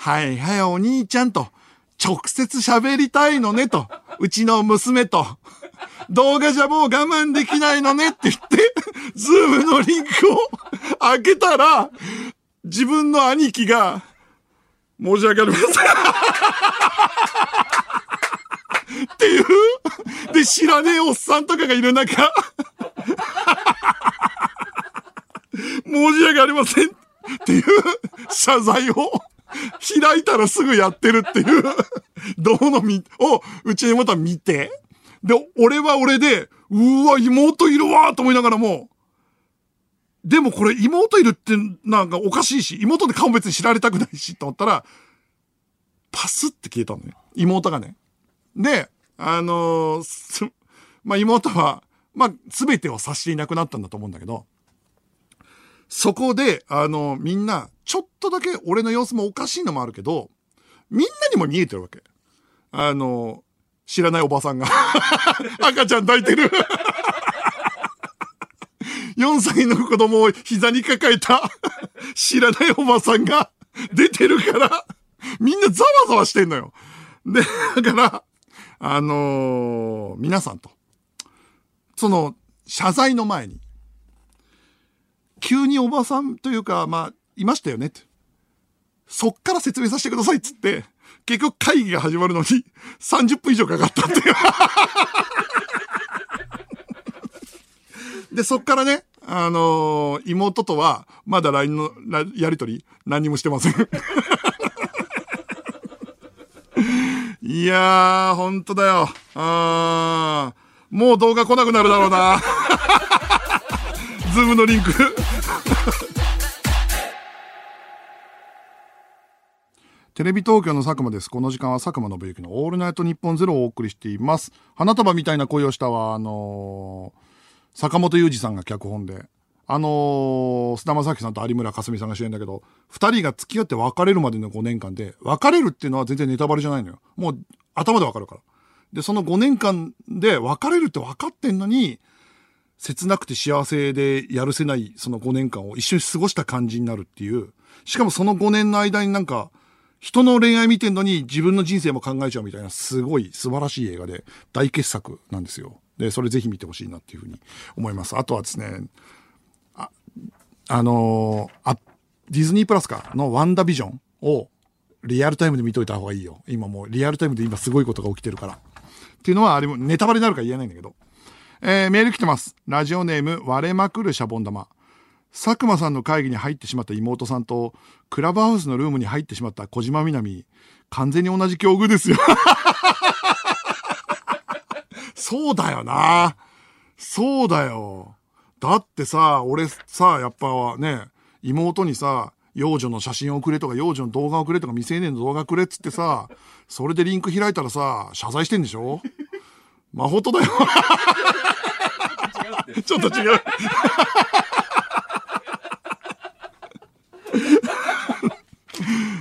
A: はいはいお兄ちゃんと、直接喋りたいのねと、うちの娘と、動画じゃもう我慢できないのねって言って、 Zoom のリンクを開けたら、自分の兄貴が、申し訳ありません。っていう、で、知らねえおっさんとかがいる中、申し訳ありません。っていう謝罪を。開いたらすぐやってるっていう 動画み、をうちの妹は見て、で、俺は俺で、うわ、妹いるわと思いながらも、でもこれ妹いるってなんかおかしいし、妹で顔別に知られたくないしと思ったら、パスって消えたのね。妹がね。で、あのー、まあ、妹は、まあ、すべてを察していなくなったんだと思うんだけど、そこで、あの、みんな、ちょっとだけ俺の様子もおかしいのもあるけど、みんなにも見えてるわけ。あの、知らないおばさんが。赤ちゃん抱いてる。4歳の子供を膝に抱えた。知らないおばさんが出てるから。みんなざわざわしてんのよ。で、だから、あのー、皆さんと、その、謝罪の前に、急におばさんというか、まあ、いましたよねって。そっから説明させてくださいっつって、結局会議が始まるのに30分以上かかったっていうで、そっからね、あのー、妹とは、まだ LINE のやりとり、何もしてませんいやー、ほんとだよ。あー。もう動画来なくなるだろうな。 Zoom のリンクテレビ東京の佐久間です。この時間は佐久間宣行のオールナイトニッポンゼロをお送りしています。花束みたいな恋をしたは、あのー、坂本雄二さんが脚本で、あのー、菅田将暉さんと有村架純さんが主演だけど、二人が付き合って別れるまでの5年間で、別れるっていうのは全然ネタバレじゃないのよ。もう頭でわかるから。で、その5年間で別れるって分かってんのに、切なくて幸せでやるせない、その5年間を一緒に過ごした感じになるっていう。しかもその5年の間になんか、人の恋愛見てんのに自分の人生も考えちゃうみたいな、すごい素晴らしい映画で、大傑作なんですよ。で、それぜひ見てほしいなっていうふうに思います。あとはですね、あ、あのー、あ、ディズニープラスかのワンダビジョンをリアルタイムで見といた方がいいよ。今もうリアルタイムで今すごいことが起きてるから。っていうのはあれもネタバレになるから言えないんだけど。えー、メール来てます。ラジオネーム割れまくるシャボン玉。佐久間さんの会議に入ってしまった妹さんと、クラブハウスのルームに入ってしまった小島みなみ、完全に同じ境遇ですよ。そうだよな。そうだよ。だってさ、俺さ、やっぱね、妹にさ、幼女の写真をくれとか、幼女の動画をくれとか、未成年の動画くれっつってさ、それでリンク開いたらさ、謝罪してんでしょ？まほとだよ。ちょっと違う。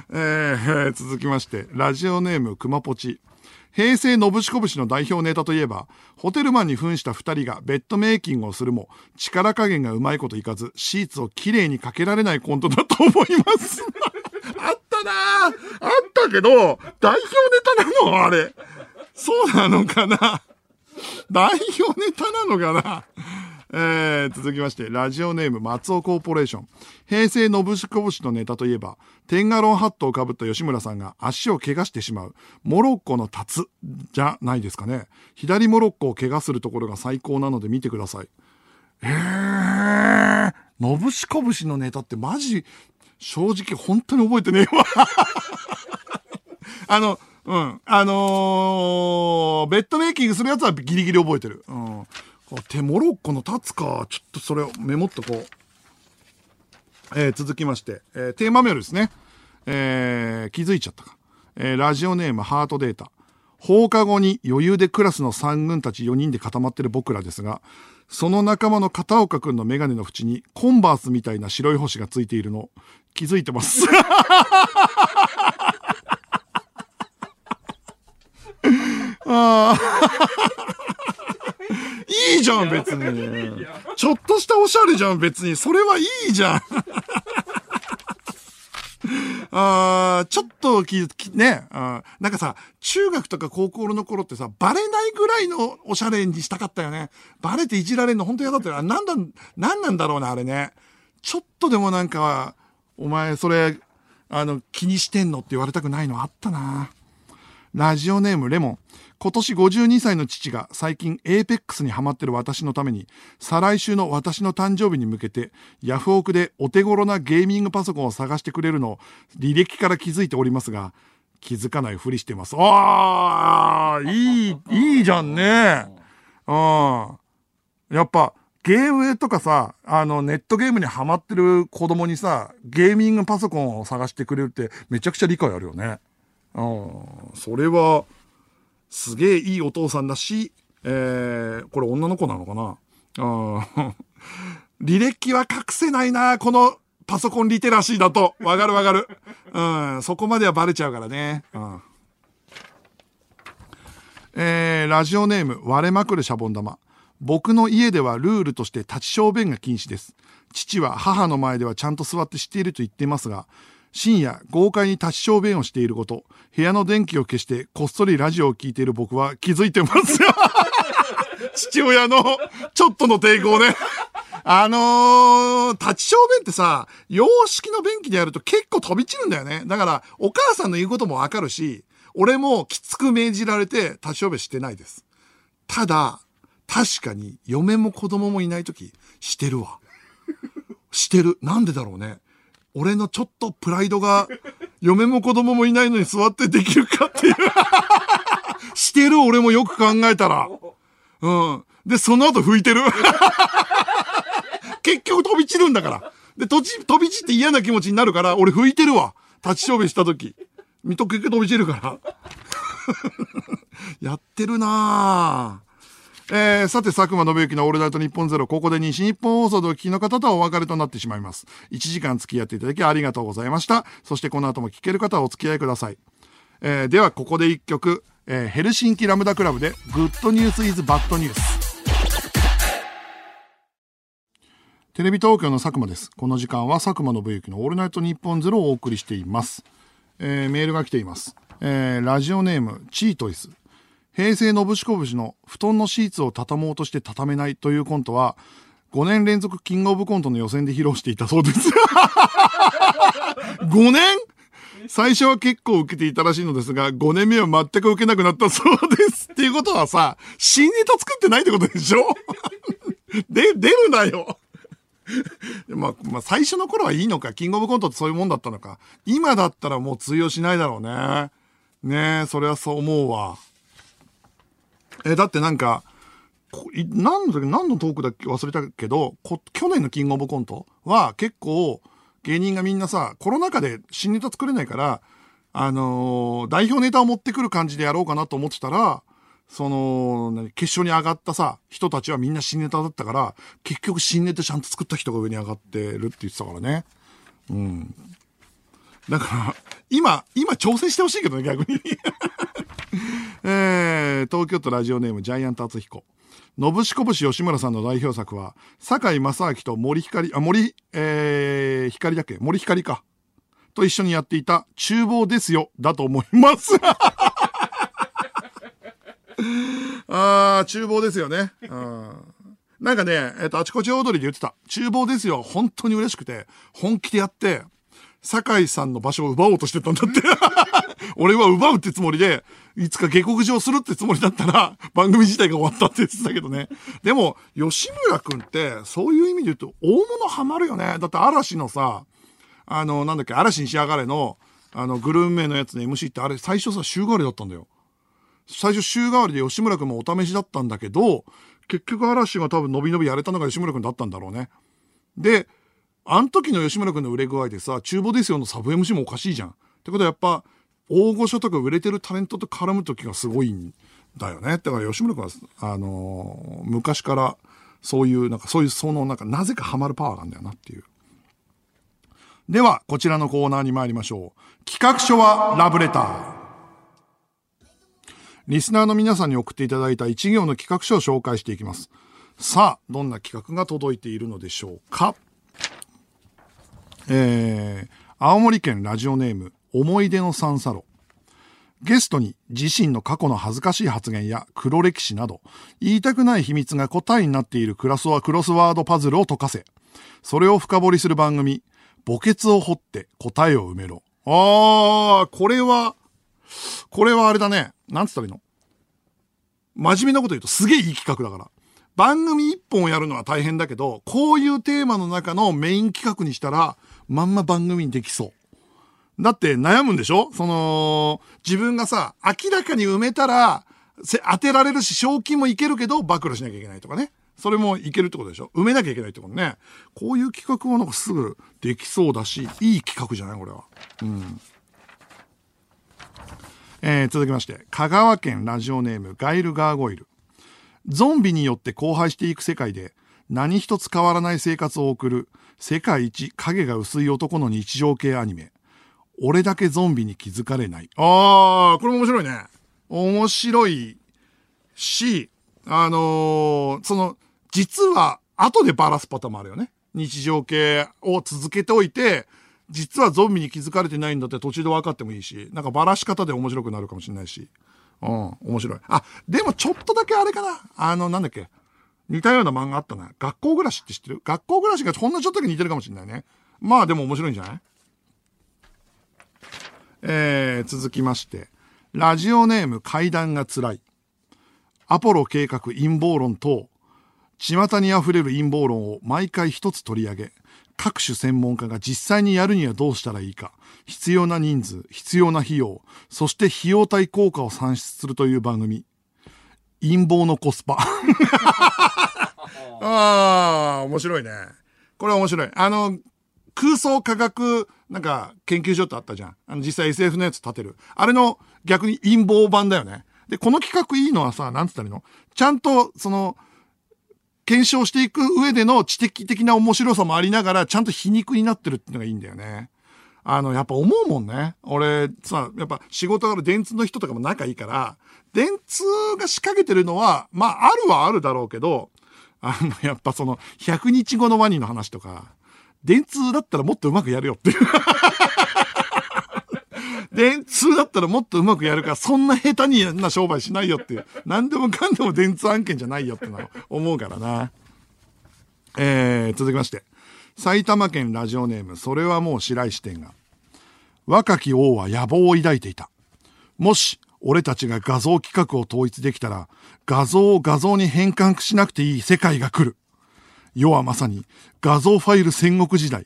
A: えー、続きまして、ラジオネームくまぽち。平成のぶしこぶしの代表ネタといえば、ホテルマンに扮した二人がベッドメイキングをするも、力加減がうまいこといかず、シーツをきれいにかけられないコントだと思います。あったなあったけど、代表ネタなの？あれ。そうなのかな？代表ネタなのかな？えー、続きまして、ラジオネーム松尾コーポレーション。平成のぶしこぶしのネタといえば、テンガロンハットをかぶった吉村さんが足を怪我してしまう、モロッコのタツじゃないですかね。左モロッコを怪我するところが最高なので見てください。えー、のぶしこぶしのネタってマジ、正直本当に覚えてねえわ。あの、うん。あのー、ベッドメイキングするやつはギリギリ覚えてる。うん。手モロッコの立つか。ちょっとそれをメモっとこう。えー、続きまして、えー、テーマメールですね。えー、気づいちゃったか。えー、ラジオネームハートデータ。放課後に余裕でクラスの三軍たち4人で固まってる僕らですが、その仲間の片岡くんのメガネの縁にコンバースみたいな白い星がついているの気づいてます。ああいいじゃん、別に。ちょっとしたおしゃれじゃん、別に。それはいいじゃん。あちょっとき、き、ね、あなんかさ、中学とか高校の頃ってさ、バレないぐらいのおしゃれにしたかったよね。バレていじられるの本当嫌だったよ。なんだ、なんなんだろうな、あれね。ちょっとでもなんか、お前それ、あの、気にしてんのって言われたくないのあったな。ラジオネームレモン。今年52歳の父が最近エーペックスにハマってる私のために、再来週の私の誕生日に向けて、ヤフオクでお手頃なゲーミングパソコンを探してくれるのを履歴から気づいておりますが、気づかないふりしてます。ああ、いい、いいじゃんね。うん。やっぱ、ゲームとかさ、あの、ネットゲームにハマってる子供にさ、ゲーミングパソコンを探してくれるってめちゃくちゃ理解あるよね。うん。それは、すげえいいお父さんだし、えー、これ女の子なのかな？あ 履歴は隠せないな、このパソコンリテラシーだと。わかるわかる。うん、そこまではバレちゃうからね。うん。えー、ラジオネーム、割れまくるシャボン玉。僕の家ではルールとして立ち小便が禁止です。父は母の前ではちゃんと座って知っていると言っていますが、深夜、豪快に立ち小便をしていること、部屋の電気を消してこっそりラジオを聞いている僕は気づいてますよ 父親のちょっとの抵抗ね。あのー、立ち小便ってさ、洋式の便器でやると結構飛び散るんだよね。だから、お母さんの言うこともわかるし、俺もきつく命じられて立ち小便してないです。ただ、確かに嫁も子供もいないとき、してるわ。してる。なんでだろうね。俺のちょっとプライドが、嫁も子供もいないのに座ってできるかっていう してる俺もよく考えたら。うん。で、その後拭いてる。結局飛び散るんだから。で、飛び散って嫌な気持ちになるから、俺拭いてるわ。立ち小便した時。水戸結局飛び散るから。やってるなぁ。えー、さて、佐久間信之のオールナイトニッポンゼロ、ここで西日本放送でお聞きの方とはお別れとなってしまいます。1時間付き合っていただきありがとうございました。そしてこの後も聞ける方はお付き合いください。えー、では、ここで1曲、えー、ヘルシンキラムダクラブで、グッドニュースイズバッドニュース。テレビ東京の佐久間です。この時間は佐久間信之のオールナイトニッポンゼロをお送りしています。えー、メールが来ています。えー、ラジオネーム、チートイス。平成のぶしこぶしの布団のシーツを畳もうとして畳めないというコントは、5年連続キングオブコントの予選で披露していたそうです。5年？最初は結構受けていたらしいのですが、5年目は全く受けなくなったそうです。っていうことはさ、新ネタ作ってないってことでしょ？で、出るなよ。まあ、まあ、最初の頃はいいのか。キングオブコントってそういうもんだったのか。今だったらもう通用しないだろうね。ねえ、それはそう思うわ。えだってなんか、何の時何のトークだっけ忘れたけど、去年のキングオブコントは結構芸人がみんなさ、コロナ禍で新ネタ作れないから、あのー、代表ネタを持ってくる感じでやろうかなと思ってたら、その、決勝に上がったさ、人たちはみんな新ネタだったから、結局新ネタちゃんと作った人が上に上がってるって言ってたからね。うん。だから、今、今挑戦してほしいけどね、逆に。えー、東京都ラジオネームジャイアント厚彦。のぶしこぶし吉村さんの代表作は、堺正明と森光、あ、森、えー、光だっけ？森光か。と一緒にやっていた厨房ですよ、だと思います。あー、厨房ですよね。なんかね、えっ、と、あちこち踊りで言ってた。厨房ですよ。本当に嬉しくて、本気でやって、酒井さんの場所を奪おうとしてたんだって。俺は奪うってつもりで、いつか下克上するってつもりだったら、番組自体が終わったって言ってたけどね。でも、吉村くんって、そういう意味で言うと、大物ハマるよね。だって嵐のさ、あの、なんだっけ、嵐に仕上がれの、あの、グルーメのやつの MC ってあれ、最初さ、週替わりだったんだよ。最初週替わりで吉村くんもお試しだったんだけど、結局嵐が多分伸び伸びやれたのが吉村くんだったんだろうね。で、あの時の吉村くんの売れ具合でさ、厨房ですよのサブ MC もおかしいじゃん。ってことはやっぱ、大御所とか売れてるタレントと絡む時がすごいんだよね。だから吉村くんは、あのー、昔からそういう、なんかそういう、その、なんかなぜかハマるパワーがあるんだよなっていう。では、こちらのコーナーに参りましょう。企画書はラブレター。リスナーの皆さんに送っていただいた一行の企画書を紹介していきます。さあ、どんな企画が届いているのでしょうかえー、青森県ラジオネーム、思い出の三サロ。ゲストに自身の過去の恥ずかしい発言や黒歴史など、言いたくない秘密が答えになっているクラスワクロスワードパズルを解かせ、それを深掘りする番組、墓穴を掘って答えを埋めろ。あー、これは、これはあれだね。なんつったらいいの？真面目なこと言うとすげえいい企画だから。番組一本やるのは大変だけど、こういうテーマの中のメイン企画にしたら、まんま番組にできそう。だって悩むんでしょ？その、自分がさ、明らかに埋めたら、当てられるし、賞金もいけるけど、暴露しなきゃいけないとかね。それもいけるってことでしょ？埋めなきゃいけないってことね。こういう企画はなんかすぐできそうだし、いい企画じゃない？これは。うん。えー、続きまして、香川県ラジオネームガイルガーゴイル。ゾンビによって荒廃していく世界で、何一つ変わらない生活を送る、世界一影が薄い男の日常系アニメ。俺だけゾンビに気づかれない。あー、これも面白いね。面白いし、あのー、その、実は後でバラすパターンもあるよね。日常系を続けておいて、実はゾンビに気づかれてないんだって途中で分かってもいいし、なんかバラし方で面白くなるかもしれないし。うん、面白い。あ、でもちょっとだけあれかな。あの、なんだっけ。似たような漫画あったな。学校暮らしって知ってる？学校暮らしがほんのちょっとだけ似てるかもしれないね。まあでも面白いんじゃない？えー、続きまして。ラジオネーム階段が辛い。アポロ計画陰謀論等。巷に溢れる陰謀論を毎回一つ取り上げ、各種専門家が実際にやるにはどうしたらいいか、必要な人数、必要な費用、そして費用対効果を算出するという番組。陰謀のコスパ。ああ、面白いね。これは面白い。あの、空想科学、なんか、研究所ってあったじゃん。あの、実際 SF のやつ立てる。あれの逆に陰謀版だよね。で、この企画いいのはさ、なんつったらいいの？ちゃんと、その、検証していく上での知的的な面白さもありながら、ちゃんと皮肉になってるっていうのがいいんだよね。あの、やっぱ思うもんね。俺、さ、やっぱ仕事がある電通の人とかも仲いいから、電通が仕掛けてるのは、まあ、あるはあるだろうけど、あの、やっぱその、100日後のワニの話とか、電通だったらもっとうまくやるよっていう。電通だったらもっとうまくやるから、そんな下手にな商売しないよっていう。何でもかんでも電通案件じゃないよってのは思うからな。えー、続きまして。埼玉県ラジオネーム、それはもう白石店が。若き王は野望を抱いていた。もし、俺たちが画像企画を統一できたら、画像を画像に変換しなくていい世界が来る。世はまさに画像ファイル戦国時代。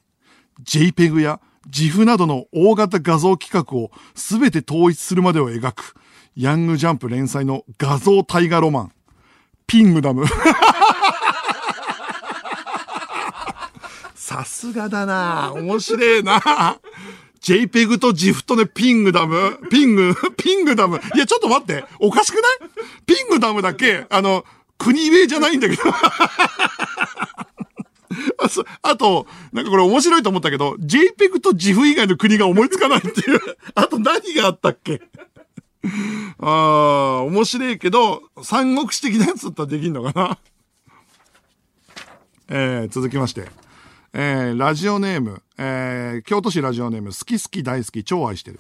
A: JPEG や GIF などの大型画像企画を全て統一するまでを描く、ヤングジャンプ連載の画像大河ロマン。ピングダム。さすがだな面白えな JPEG と GIF とね、ピングダム、ピング、ピングダム。いや、ちょっと待って。おかしくない？ピングダムだけ、あの、国名じゃないんだけど。あそあと、なんかこれ面白いと思ったけど、JPEG と GIF 以外の国が思いつかないっていう。あと何があったっけ？ああ、面白いけど、三国志的なやつだったらできんのかな？えー、続きまして。えー、ラジオネーム、えー、京都市ラジオネーム、好き好き大好き超愛してる。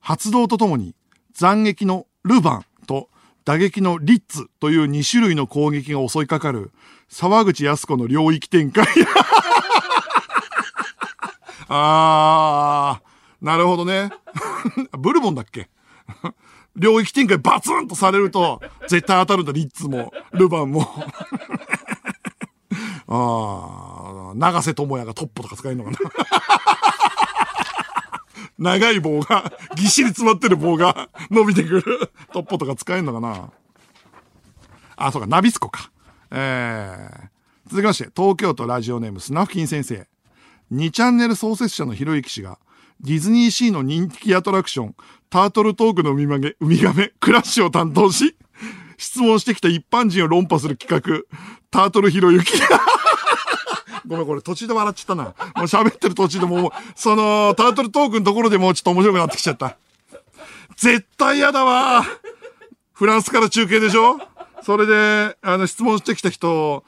A: 発動とともに、斬撃のルバンと打撃のリッツという2種類の攻撃が襲いかかる、沢口康子の領域展開。あー、なるほどね。ブルボンだっけ？領域展開バツンとされると、絶対当たるんだ、リッツも、ルバンも。ああ、長瀬智也がトッポとか使えるのかな長い棒が、ぎっしり詰まってる棒が伸びてくるトッポとか使えるのかなあ、そうか、ナビスコか。えー、続きまして、東京都ラジオネームスナフキン先生。2チャンネル創設者のひろゆき氏が、ディズニーシーの人気アトラクション、タートルトークのウミガメ、ウミガメ、クラッシュを担当し、質問してきた一般人を論破する企画、タートルひろゆき。ごめん、これ途中で笑っちゃったな。もう喋ってる途中でも、その、タートルトークのところでもうちょっと面白くなってきちゃった。絶対嫌だわフランスから中継でしょ？それで、あの、質問してきた人、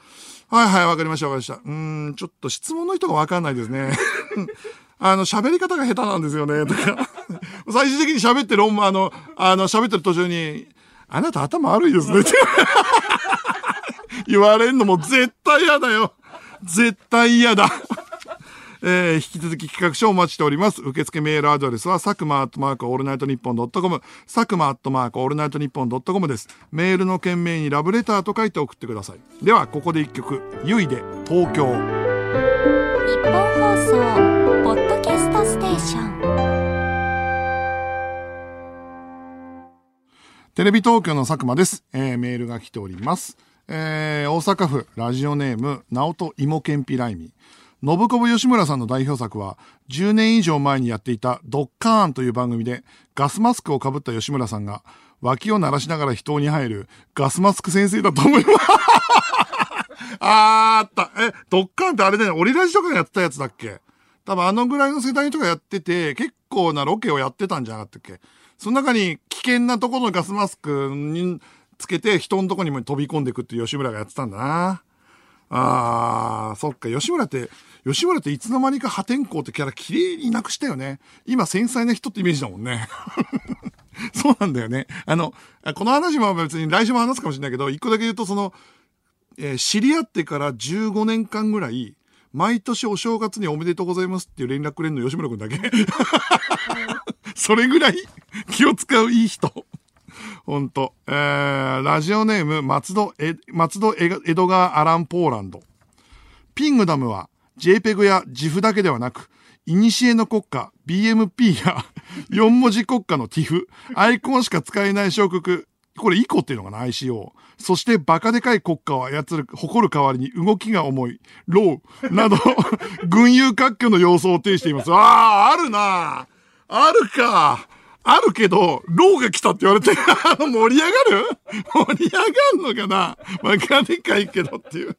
A: はいはい、わかりました、わかりました。うん、ちょっと質問の人がわかんないですね。あの、喋り方が下手なんですよね、とか。最終的に喋ってる、あの、あの、喋ってる途中に、あなた頭悪いですねって 言われんのも絶対嫌だよ。絶対嫌だ。えー、引き続き企画書をお待ちしております。受付メールアドレスは、佐久間アットマークオールナイトニッポンドットコム、佐久間アットマークオールナイトニッポンドットコムです。メールの件名にラブレターと書いて送ってください。では、ここで一曲、ゆいで東京。日
B: 本放送、ポッドキャストステーション。
A: テレビ東京の佐久間です。えー、メールが来ております。えー、大阪府ラジオネーム、直人芋けんぴライミ。信子吉村さんの代表作は、10年以上前にやっていたドッカーンという番組で、ガスマスクをかぶった吉村さんが、脇を鳴らしながら人に入るガスマスク先生だと思います。あーあった。え、ドッカーンってあれだよね、オリラジとかやってたやつだっけ？多分あのぐらいの世代とかやってて、結構なロケをやってたんじゃなかったっけ？その中に危険なところのガスマスクにつけて人のとこにも飛び込んでいくって吉村がやってたんだな。あー、そっか、吉村って、吉村っていつの間にか破天荒ってキャラ綺麗になくしたよね。今繊細な人ってイメージだもんね。そうなんだよね。あの、この話も別に来週も話すかもしれないけど、一個だけ言うとその、えー、知り合ってから15年間ぐらい、毎年お正月におめでとうございますっていう連絡くれるの吉村くんだけ。それぐらい気を使ういい人。ほんと。えー、ラジオネーム、松戸、え、松戸江戸川アランポーランド。ピングダムは JPEG や GIF だけではなく、イニシエの国家、BMP や 4文字国家の TIF、アイコンしか使えない小国、これイコっていうのかな ?ICO。そしてバカでかい国家を操る、誇る代わりに動きが重い、ローなど、軍友割拠の様相を呈しています。ああ、あるなあるか。あるけど、ローが来たって言われて、盛り上がる？盛り上がんのかなバカでかいけどっていう。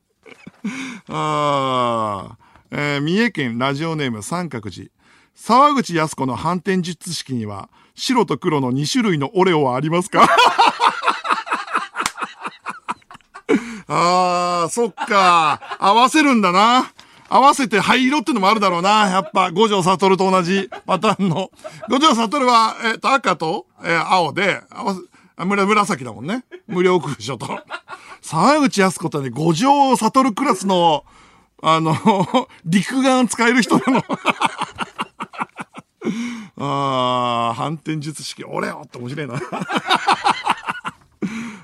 A: ああ。えー、三重県ラジオネーム三角寺。沢口康子の反転術式には、白と黒の2種類のオレオはありますか？ああ、そっか。合わせるんだな。合わせて灰色ってのもあるだろうな。やっぱ、五条悟と同じパターンの。五条悟は、えっ、と、赤と、えー、青で、合わせ、紫だもんね。無料空所と。沢口康子とね、五条悟クラスの、あの、陸眼使える人なの。ああ、反転術式、俺よって面白いな。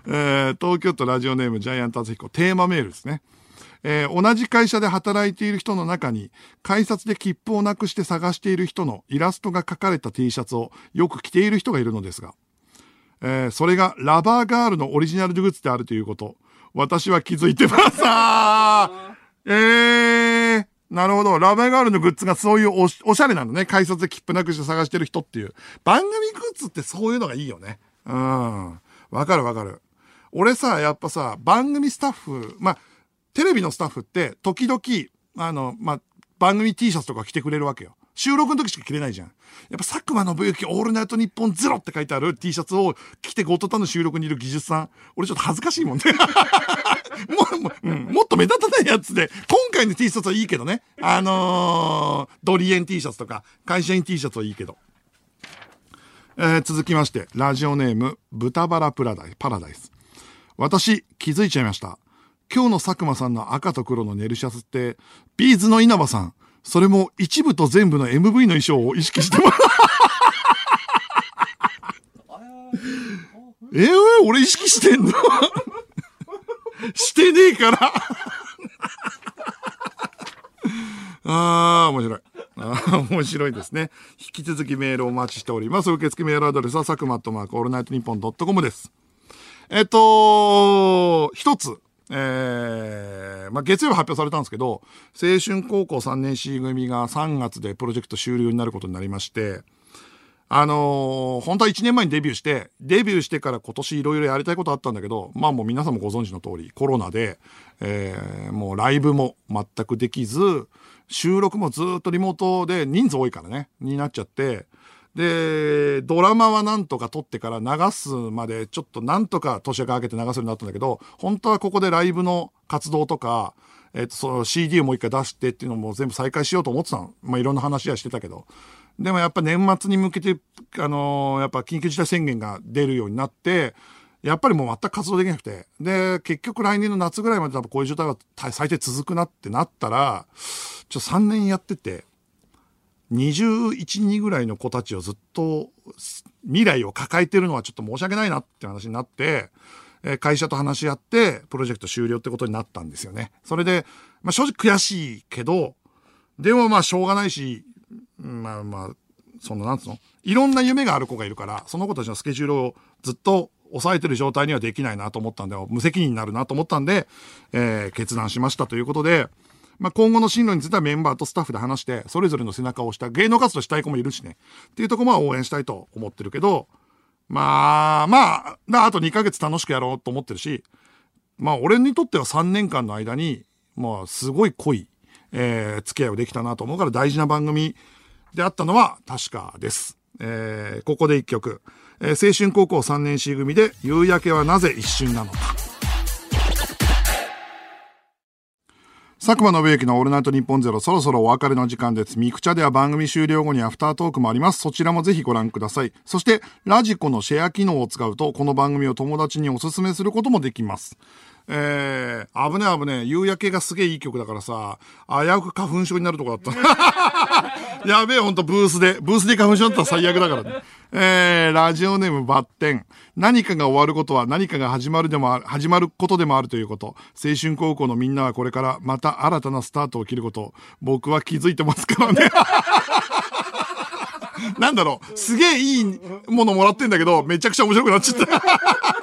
A: えー、東京都ラジオネームジャイアント厚彦テーマメールですね。えー、同じ会社で働いている人の中に、改札で切符をなくして探している人のイラストが描かれた T シャツをよく着ている人がいるのですが、えー、それがラバーガールのオリジナルグッズであるということ、私は気づいてます。えー、なるほど。ラバーガールのグッズがそういうおしおしゃれなのね。改札で切符なくして探してる人っていう。番組グッズってそういうのがいいよね。うん。わかるわかる。俺さ、やっぱさ、番組スタッフ、まあ、テレビのスタッフって、時々、あの、まあ、番組 T シャツとか着てくれるわけよ。収録の時しか着れないじゃん。やっぱ佐久間信之オールナイトニッポンゼロって書いてある T シャツを着てゴトタの収録にいる技術さん。俺ちょっと恥ずかしいもんね。もも,、うん、もっと目立たないやつで、今回の T シャツはいいけどね。あのー、ドリエン T シャツとか、会社員 T シャツはいいけど。えー、続きまして、ラジオネーム、豚バラプラダイ、パラダイス。私、気づいちゃいました。今日の佐久間さんの赤と黒のネルシャツって、B'z の稲葉さん、それも一部と全部の MV の衣装を意識してます。えー、俺意識してんの？してねえから ああ、面白い。ああ、面白いですね。引き続きメールをお待ちしております。受付メールアドレスは、佐久間アットマークオールナイトニッポンドットコムです。えっと、一つ、えー、まあ、月曜日発表されたんですけど、青春高校3年 C 組が3月でプロジェクト終了になることになりまして、あのー、本当は1年前にデビューして、デビューしてから今年いろいろやりたいことあったんだけど、まあもう皆さんもご存知の通り、コロナで、えー、もうライブも全くできず、収録もずっとリモートで人数多いからね、になっちゃって、で、ドラマはなんとか撮ってから流すまで、ちょっとなんとか年明け明けて流すようになったんだけど、本当はここでライブの活動とか、えっ、と、その CD をもう一回出してっていうのも全部再開しようと思ってたの。まあ、いろんな話はしてたけど。でもやっぱ年末に向けて、あのー、やっぱ緊急事態宣言が出るようになって、やっぱりもう全く活動できなくて。で、結局来年の夏ぐらいまで多分こういう状態は最低続くなってなったら、ちょ、3年やってて、21、2ぐらいの子たちをずっと未来を抱えてるのはちょっと申し訳ないなって話になって、え会社と話し合って、プロジェクト終了ってことになったんですよね。それで、まあ正直悔しいけど、でもまあしょうがないし、まあまあ、そのなんつうの？いろんな夢がある子がいるから、その子たちのスケジュールをずっと抑えてる状態にはできないなと思ったんで、無責任になるなと思ったんで、えー、決断しましたということで、まあ、今後の進路についてはメンバーとスタッフで話して、それぞれの背中を押した芸能活動したい子もいるしね。っていうとこも応援したいと思ってるけど、まあ、まあ、あと2ヶ月楽しくやろうと思ってるし、まあ、俺にとっては3年間の間に、まあ、すごい濃い、えー、付き合いをできたなと思うから大事な番組であったのは確かです。えー、ここで一曲。えー、青春高校3年 C 組で、夕焼けはなぜ一瞬なのか。佐久間信之のオールナイトニッポンゼロ、そろそろお別れの時間です。ミクチャでは番組終了後にアフタートークもあります。そちらもぜひご覧ください。そして、ラジコのシェア機能を使うと、この番組を友達におすすめすることもできます。えー、危ね危ね、夕焼けがすげえいい曲だからさ、危うく花粉症になるとこだった。やべえ、ほんとブースで、ブースで花粉症だったら最悪だからね。えー、ラジオネームバッテン。何かが終わることは何かが始まるでもる、始まることでもあるということ。青春高校のみんなはこれからまた新たなスタートを切ること。僕は気づいてますからね。なんだろう、すげえいいものもらってんだけど、めちゃくちゃ面白くなっちゃった。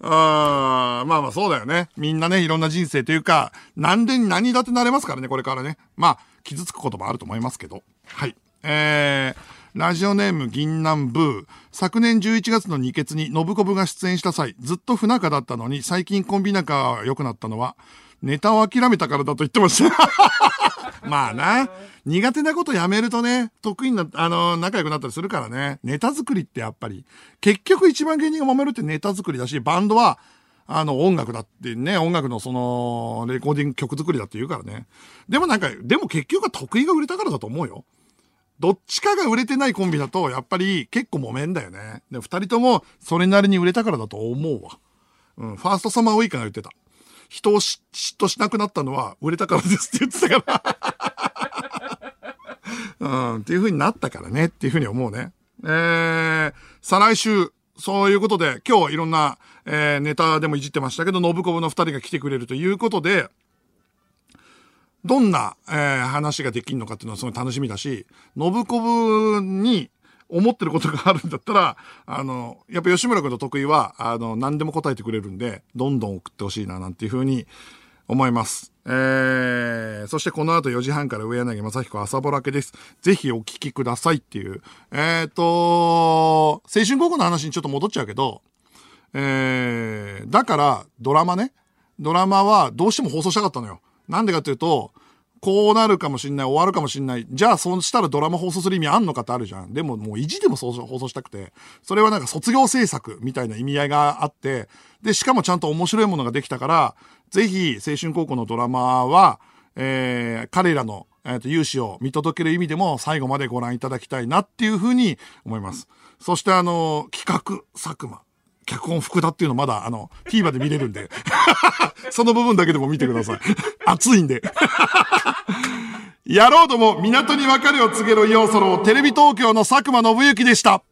A: あまあまあそうだよね。みんなね、いろんな人生というか、何で何だってなれますからね、これからね。まあ、傷つくこともあると思いますけど。はい。えー、ラジオネーム銀南ブー。昨年11月の二血に信子部が出演した際、ずっと不仲だったのに、最近コンビ仲が良くなったのは、ネタを諦めたからだと言ってました。まあな。苦手なことやめるとね、得意な、あの、仲良くなったりするからね。ネタ作りってやっぱり、結局一番芸人が揉めるってネタ作りだし、バンドは、あの、音楽だってね、音楽のその、レコーディング曲作りだって言うからね。でもなんか、でも結局は得意が売れたからだと思うよ。どっちかが売れてないコンビだと、やっぱり結構揉めんだよね。で、二人ともそれなりに売れたからだと思うわ。うん、ファーストサマーウイカが言ってた。人をし嫉妬しなくなったのは売れたからですって言ってたから。うん、っていう風になったからねっていう風に思うね。えー、再来週、そういうことで、今日いろんな、えー、ネタでもいじってましたけど、信子部の二人が来てくれるということで、どんな、えー、話ができるのかっていうのはすごい楽しみだし、信子部に思ってることがあるんだったら、あの、やっぱ吉村君の得意は、あの、何でも答えてくれるんで、どんどん送ってほしいな、なんていうふうに思います。えー、そしてこの後4時半から上柳正彦朝ぼらけです。ぜひお聞きくださいっていう。えーと、青春高校の話にちょっと戻っちゃうけど、えー、だからドラマね。ドラマはどうしても放送したかったのよ。なんでかっていうと、こうなるかもしんない、終わるかもしんない。じゃあ、そうしたらドラマ放送する意味あんのかってあるじゃん。でも、もう意地でも放送したくて。それはなんか卒業制作みたいな意味合いがあって、で、しかもちゃんと面白いものができたから、ぜひ、青春高校のドラマは、えー、彼らの、えっ、と、勇姿を見届ける意味でも最後までご覧いただきたいなっていうふうに思います。そしてあの、企画、佐久間。脚本福田っていうのまだ、あの、TVer で見れるんで。その部分だけでも見てください。熱いんで。やろうども港に別れを告げる要素のテレビ東京の佐久間信之でした。